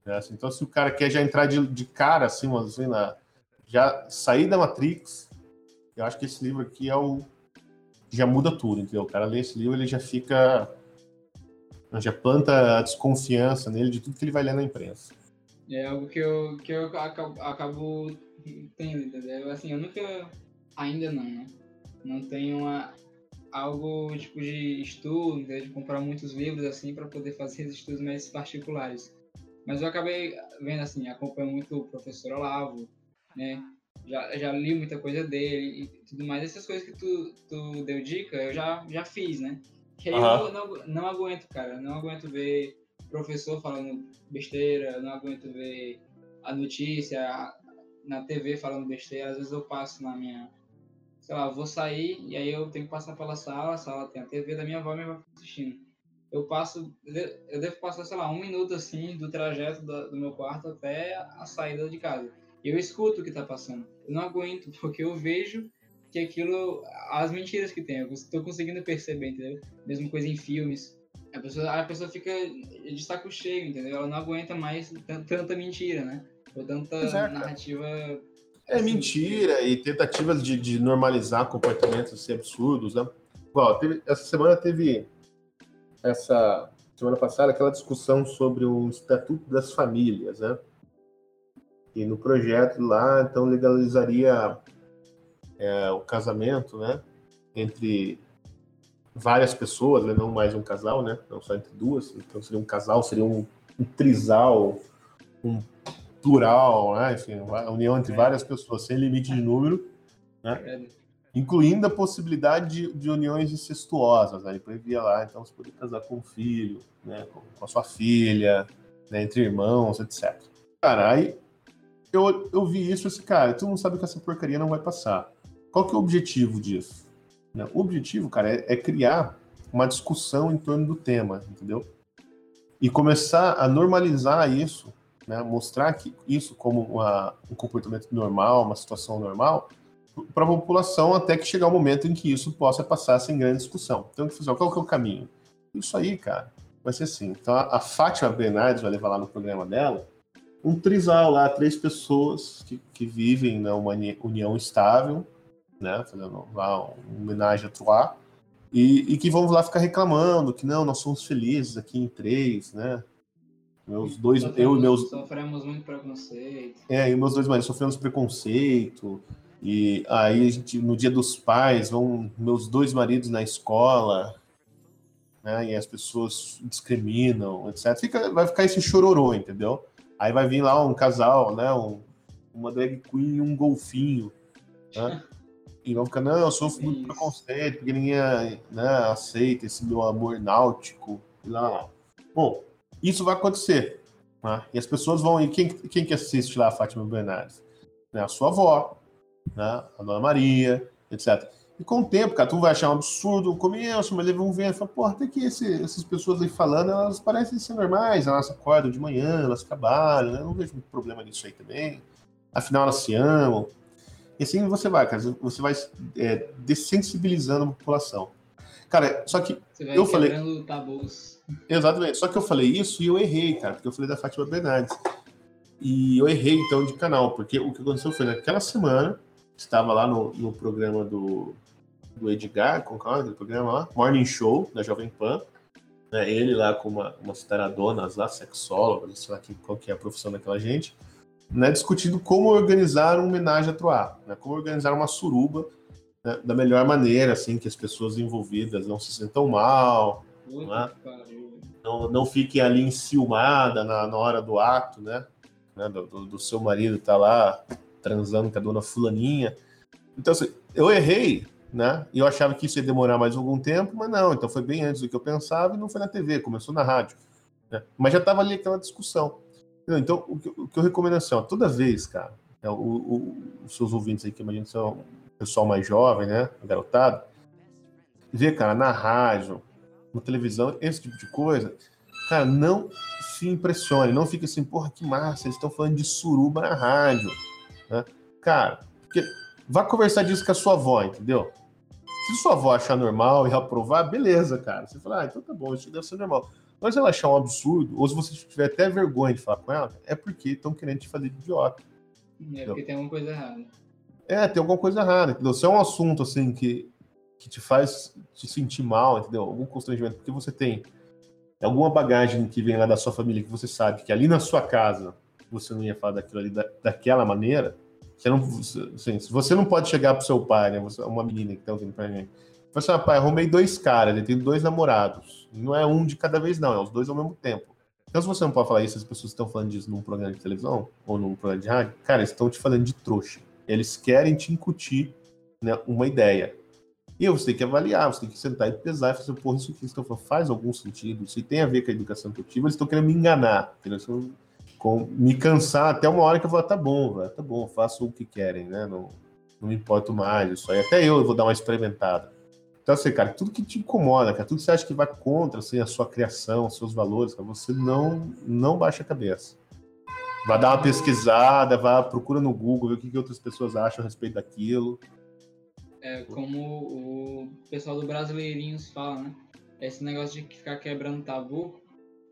É, assim, então, se o cara quer já entrar de, de cara, assim, assim, na, já sair da Matrix, eu acho que esse livro aqui é o. Já muda tudo, entendeu? O cara lê esse livro, ele já fica. Já planta a desconfiança nele de tudo que ele vai ler na imprensa.
É algo que eu, que eu acabo, acabo tendo, entendeu? Assim, eu nunca. Ainda não, né? Não tenho uma, algo tipo de estudo, entendeu? de comprar muitos livros assim para poder fazer estudos mais particulares. Mas eu acabei vendo assim, acompanho muito o professor Olavo, né? Já, já li muita coisa dele e tudo mais. Essas coisas que tu, tu deu dica, eu já, já fiz, né? Que aí
Aham.
eu não, não aguento, cara. Não aguento ver professor falando besteira, não aguento ver a notícia na TV falando besteira. Às vezes eu passo na minha. Sei lá, vou sair e aí eu tenho que passar pela sala, a sala tem a TV da minha avó e minha avó assistindo. Eu passo, eu devo passar, sei lá, um minuto assim do trajeto da- do meu quarto até a saída de casa. Eu escuto o que tá passando. Eu não aguento, porque eu vejo que aquilo, as mentiras que tem, eu estou conseguindo perceber, entendeu? Mesma coisa em filmes. A pessoa, a pessoa fica de saco cheio, entendeu? Ela não aguenta mais tan- tanta mentira, né? Ou tanta
Pois é,
narrativa.
É mentira e tentativas de, de normalizar comportamentos assim, absurdos, né? Igual, teve- essa semana teve essa semana passada aquela discussão sobre o estatuto das famílias, né? E no projeto lá, então, legalizaria é, o casamento, né? Entre várias pessoas, né? não mais um casal, né? Não só entre duas. Então seria um casal, seria um, um trisal, um plural, né? Enfim, a união entre várias pessoas, sem limite de número, né? Incluindo a possibilidade de, de uniões incestuosas, né? Ele previa lá, então, você poder casar com um filho, né? Com, com a sua filha, né? entre irmãos, etc. Cara, aí eu, eu vi isso e assim, cara, tu não sabe que essa porcaria não vai passar. Qual que é o objetivo disso? Né? O objetivo, cara, é, é criar uma discussão em torno do tema, entendeu? E começar a normalizar isso, né? mostrar que isso como uma, um comportamento normal, uma situação normal, para a população até que chegar o momento em que isso possa passar sem grande discussão. Então, qual que é o caminho? Isso aí, cara, vai ser assim. Então, a, a Fátima Bernardes vai levar lá no programa dela um trisal lá, três pessoas que, que vivem numa união estável, né, fazendo lá uma homenagem a Troyes, e, e, que vão lá ficar reclamando que não, nós somos felizes aqui em três, né? Meus dois, sofremos, eu e meus.
Sofremos muito preconceito.
É, e meus dois maridos sofremos preconceito. E aí, a gente, no dia dos pais, vão meus dois maridos na escola, né? E as pessoas discriminam, etc. Fica, vai ficar esse chororô, entendeu? Aí vai vir lá um casal, né? Um, uma drag queen e um golfinho, né? E vão ficar, não, eu sofro muito preconceito, porque ninguém né, aceita esse meu amor náutico, e lá, lá. Bom, isso vai acontecer. Né? E as pessoas vão. E quem, quem que assiste lá a Fátima Bernardes? Né, a sua avó, né, a Dona Maria, etc. E com o tempo, cara, tu vai achar um absurdo o começo, mas eles vão ver e falar, porra, até que esse, essas pessoas aí falando, elas parecem ser normais, elas acordam de manhã, elas trabalham, né? não vejo muito problema nisso aí também. Afinal, elas se amam. E assim você vai, cara, você vai é, dessensibilizando a população. Cara, só que eu falei.
Tabus.
Exatamente, só que eu falei isso e eu errei, cara, porque eu falei da Fátima Bernardes. E eu errei então de canal, porque o que aconteceu foi naquela semana, estava lá no, no programa do, do Edgar, com qual é o programa lá? Morning Show, da Jovem Pan. Né, ele lá com uma, umas taradonas lá, sexólogas, sei lá qual que é a profissão daquela gente né, discutindo como organizar uma homenagem a Troá, né, como organizar uma suruba né, da melhor maneira, assim, que as pessoas envolvidas não se sintam mal, né, não, não fiquem ali enciumadas na, na hora do ato, né, né do, do, seu marido tá lá transando com a dona fulaninha. Então, assim, eu errei, né, e eu achava que isso ia demorar mais algum tempo, mas não, então foi bem antes do que eu pensava e não foi na TV, começou na rádio. Né, mas já estava ali aquela discussão. Então, o que, o que eu recomendo é assim, ó, toda vez, cara, é, o, o, os seus ouvintes aí, que imagino que são pessoal mais jovem, né, garotado, vê, cara, na rádio, na televisão, esse tipo de coisa, cara, não se impressione, não fique assim, porra, que massa, eles estão falando de suruba na rádio, né? Cara, porque vá conversar disso com a sua avó, entendeu? Se sua avó achar normal e aprovar, beleza, cara. Você fala, ah, então tá bom, isso deve ser normal. Mas ela achar um absurdo, ou se você tiver até vergonha de falar com ela, é porque estão querendo te fazer de idiota.
É porque tem alguma coisa errada.
É, tem alguma coisa errada, entendeu? Se é um assunto assim que, que te faz te sentir mal, entendeu? Algum constrangimento, porque você tem alguma bagagem que vem lá da sua família que você sabe que ali na sua casa você não ia falar daquilo ali da, daquela maneira, você não, assim, você não pode chegar pro seu pai, né? Você, uma menina que tá ouvindo pra mim Falei assim, ah, pai, arrumei dois caras, ele tem dois namorados. Não é um de cada vez, não, é os dois ao mesmo tempo. Então, se você não pode falar isso, as pessoas estão falando disso num programa de televisão ou num programa de rádio, cara, eles estão te falando de trouxa. Eles querem te incutir né, uma ideia. E você tem que avaliar, você tem que sentar e pesar e fazer, assim, porra, isso que eles estão falando faz algum sentido? Se tem a ver com a educação que eu tive, eles estão querendo me enganar, entendeu? Com, me cansar até uma hora que eu vou, ah, tá bom, velho, tá bom, faço o que querem, né? Não, não me importo mais, isso aí. Até eu, vou dar uma experimentada. Então, assim, cara, tudo que te incomoda, cara, tudo que você acha que vai contra assim, a sua criação, os seus valores, cara, você não, não baixa a cabeça. Vai dar uma pesquisada, vai, procura no Google, ver o que, que outras pessoas acham a respeito daquilo.
É como o pessoal do Brasileirinhos fala, né? Esse negócio de ficar quebrando tabu,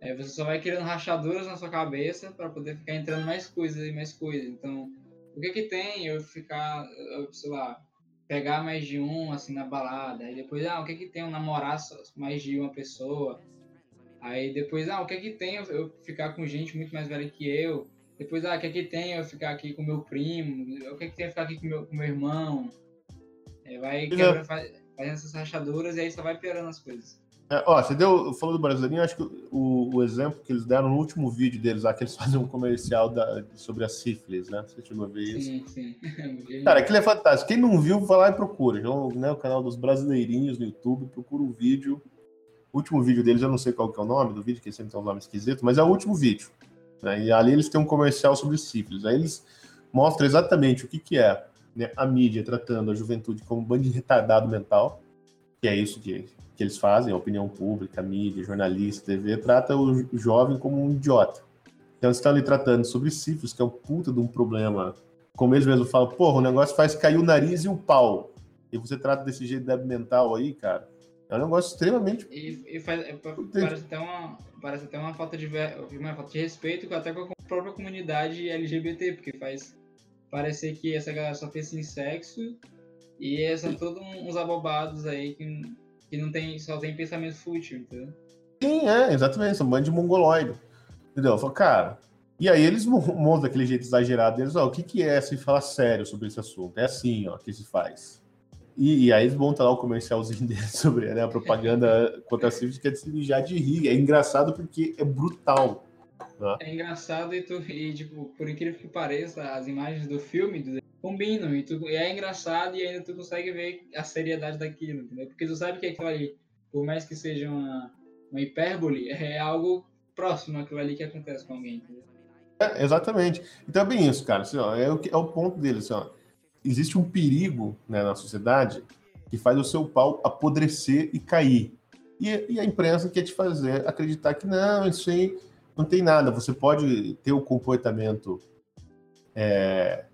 é, você só vai criando rachaduras na sua cabeça para poder ficar entrando mais coisas e mais coisas. Então, o que que tem eu ficar, eu, sei lá, pegar mais de um, assim, na balada. Aí depois, ah, o que que tem eu namorar mais de uma pessoa? Aí depois, ah, o que que tem eu ficar com gente muito mais velha que eu? Depois, ah, o que que tem eu ficar aqui com meu primo? O que que tem eu ficar aqui com meu, com meu irmão? É, vai quebra, faz, fazendo essas rachaduras e aí só vai piorando as coisas.
É, ó, você deu, falou do brasileirinho, acho que o, o, exemplo que eles deram no último vídeo deles lá, que eles fazem um comercial da, sobre a sífilis, né? Você chegou a ver isso?
Sim, sim.
Cara, aquilo é fantástico. Quem não viu, vai lá e procura. Então, né, o canal dos brasileirinhos no YouTube, procura o um vídeo. O último vídeo deles, eu não sei qual que é o nome do vídeo, que sempre tem um nome esquisito, mas é o último vídeo. Né? E ali eles têm um comercial sobre sífilis. Aí eles mostram exatamente o que, que é né, a mídia tratando a juventude como um bando de retardado mental, que é isso que, que eles fazem, a opinião pública, a mídia, jornalista, TV, trata o jovem como um idiota. Então eles estão ali tratando sobre sífilis, que é um puta de um problema. Como eles mesmos falam, porra, o negócio faz cair o nariz e o pau. E você trata desse jeito de mental aí, cara. É um negócio extremamente.
E, e faz, é, parece, até uma, parece até uma falta de, uma falta de respeito até com a própria comunidade LGBT, porque faz parecer que essa galera só pensa em sexo e são todos uns abobados aí que, que não tem, só tem pensamento fútil, entendeu?
Sim, é, exatamente, são um bando de mongoloide. Entendeu? Eu falo, cara. E aí eles montam daquele jeito exagerado deles, ó, o que, que é se falar sério sobre esse assunto? É assim, ó, que se faz. E, e, aí eles montam lá o comercialzinho dele sobre né, a propaganda contra a Swift, que é de já de rir. É engraçado porque é brutal.
Né? É engraçado e, tu, e, tipo, por incrível que pareça, as imagens do filme do, combinam. E, tu, e é engraçado e ainda tu consegue ver a seriedade daquilo, entendeu? Porque tu sabe que aquilo ali, por mais que seja uma, uma hipérbole, é algo próximo àquilo ali que acontece com alguém?
É, exatamente. Então é bem isso, cara. Assim, ó, é, o, é o ponto dele, assim, ó existe um perigo né, na sociedade que faz o seu pau apodrecer e cair. E, e, a imprensa quer te fazer acreditar que não, isso aí não tem nada. Você pode ter o comportamento é,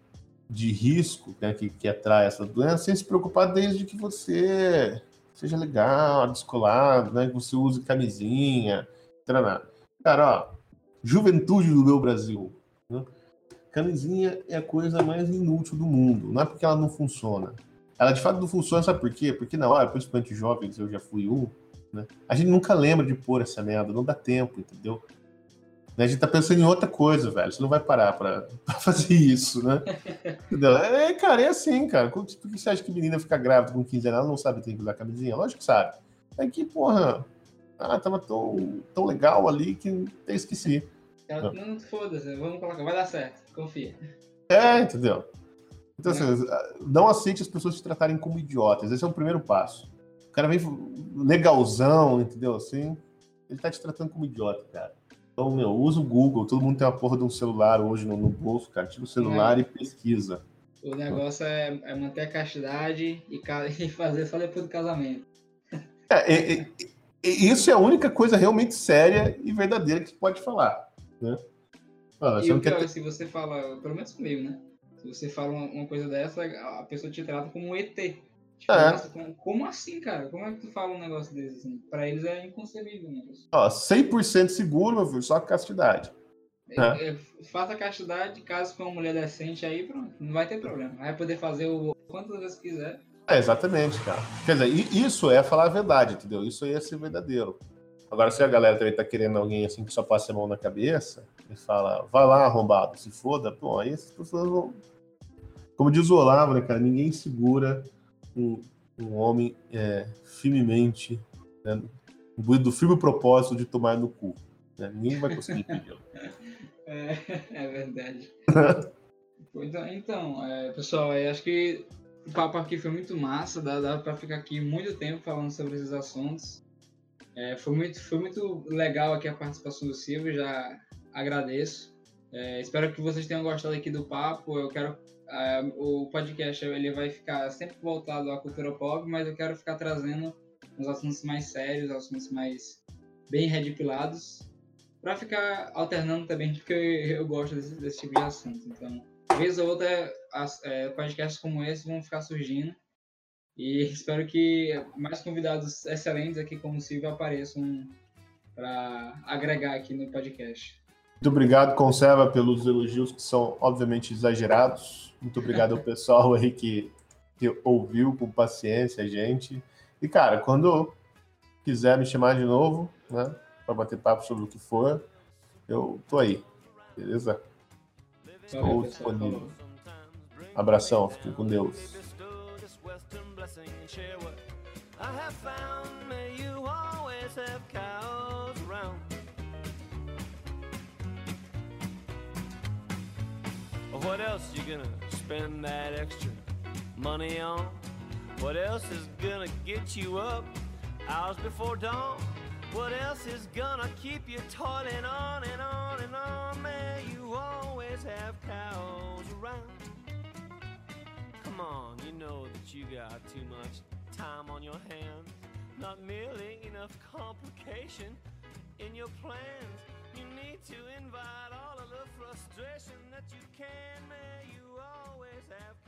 de risco né, que, que atrai essa doença sem se preocupar desde que você seja legal, descolado, né, que você use camisinha, etc. Cara, ó, juventude do meu Brasil. Né? Camisinha é a coisa mais inútil do mundo. Não é porque ela não funciona. Ela de fato não funciona, sabe por quê? Porque na hora, principalmente jovens, eu já fui um, né? A gente nunca lembra de pôr essa merda, não dá tempo, entendeu? Né? A gente tá pensando em outra coisa, velho. Você não vai parar pra, pra fazer isso, né? entendeu? É, cara, é assim, cara. Por que você acha que menina fica grávida com 15 anos ela não sabe tem que usar camisinha? Lógico que sabe. É que, porra, ah, tava tão, tão legal ali que até esqueci.
Ela, não, foda-se, vamos colocar, vai dar certo, confia.
É, entendeu? Então, assim, não aceite as pessoas te tratarem como idiotas. Esse é o primeiro passo. O cara vem legalzão, entendeu? Assim, ele tá te tratando como idiota, cara. Então, meu, usa o Google. Todo mundo tem uma porra de um celular hoje no, no bolso, cara. Tira o celular é. e pesquisa.
O negócio é, é, manter a castidade e, e, fazer só depois do casamento.
É, é, é, isso é a única coisa realmente séria e verdadeira que você pode falar. Né?
Ah, e o pior, ter... se você fala, pelo menos comigo, né? Se você fala uma, uma, coisa dessa, a pessoa te trata como um ET. Tipo, é. nossa, como, como, assim, cara? Como é que tu fala um negócio desse? Assim? Pra eles é inconcebível. Né?
Ó, 100% seguro, meu filho, só castidade.
É, é. É, faça castidade, caso com uma mulher decente aí, pronto. Não vai ter problema. Vai poder fazer o quantas vezes quiser.
É, exatamente, cara. Quer dizer, isso é falar a verdade, entendeu? Isso aí é ser verdadeiro. Agora, se a galera também tá querendo alguém assim que só passe a mão na cabeça e fala, vai lá, arrombado, se foda, pô, aí essas pessoas vão. Como diz o Olavo, né, cara, ninguém segura um, um homem é, firmemente, né, do firme propósito de tomar no cu. Né? Ninguém vai conseguir impedir.
é, é verdade. então, então é, pessoal, eu acho que o papo aqui foi muito massa, dá, dá para ficar aqui muito tempo falando sobre esses assuntos. É, foi, muito, foi muito legal aqui a participação do Silvio, já agradeço. É, espero que vocês tenham gostado aqui do papo. Eu quero uh, o podcast ele vai ficar sempre voltado à cultura pop, mas eu quero ficar trazendo uns assuntos mais sérios, assuntos mais bem redipilados, para ficar alternando também, porque eu, eu gosto desse, desse, tipo de assunto. Então, vez ou outra, as, é, podcasts como esse vão ficar surgindo. E espero que mais convidados excelentes aqui como o Silvio apareçam para agregar aqui no podcast.
Muito obrigado, Conserva, pelos elogios que são obviamente exagerados. Muito obrigado ao pessoal aí que, que ouviu com paciência a gente. E, cara, quando quiser me chamar de novo, né, para bater papo sobre o que for, eu tô aí, beleza? Estou disponível. Abração, fiquem com Deus.
I have found. May you always have cows What else you gonna spend that extra money on? What else is gonna get you up hours before dawn? What else is gonna keep you toiling on and on and on? May you always have cows around. Come on, you know that you got too much time on your hands. Not merely enough complication in your plans. You need to invite all of the frustration that you can. May you always have.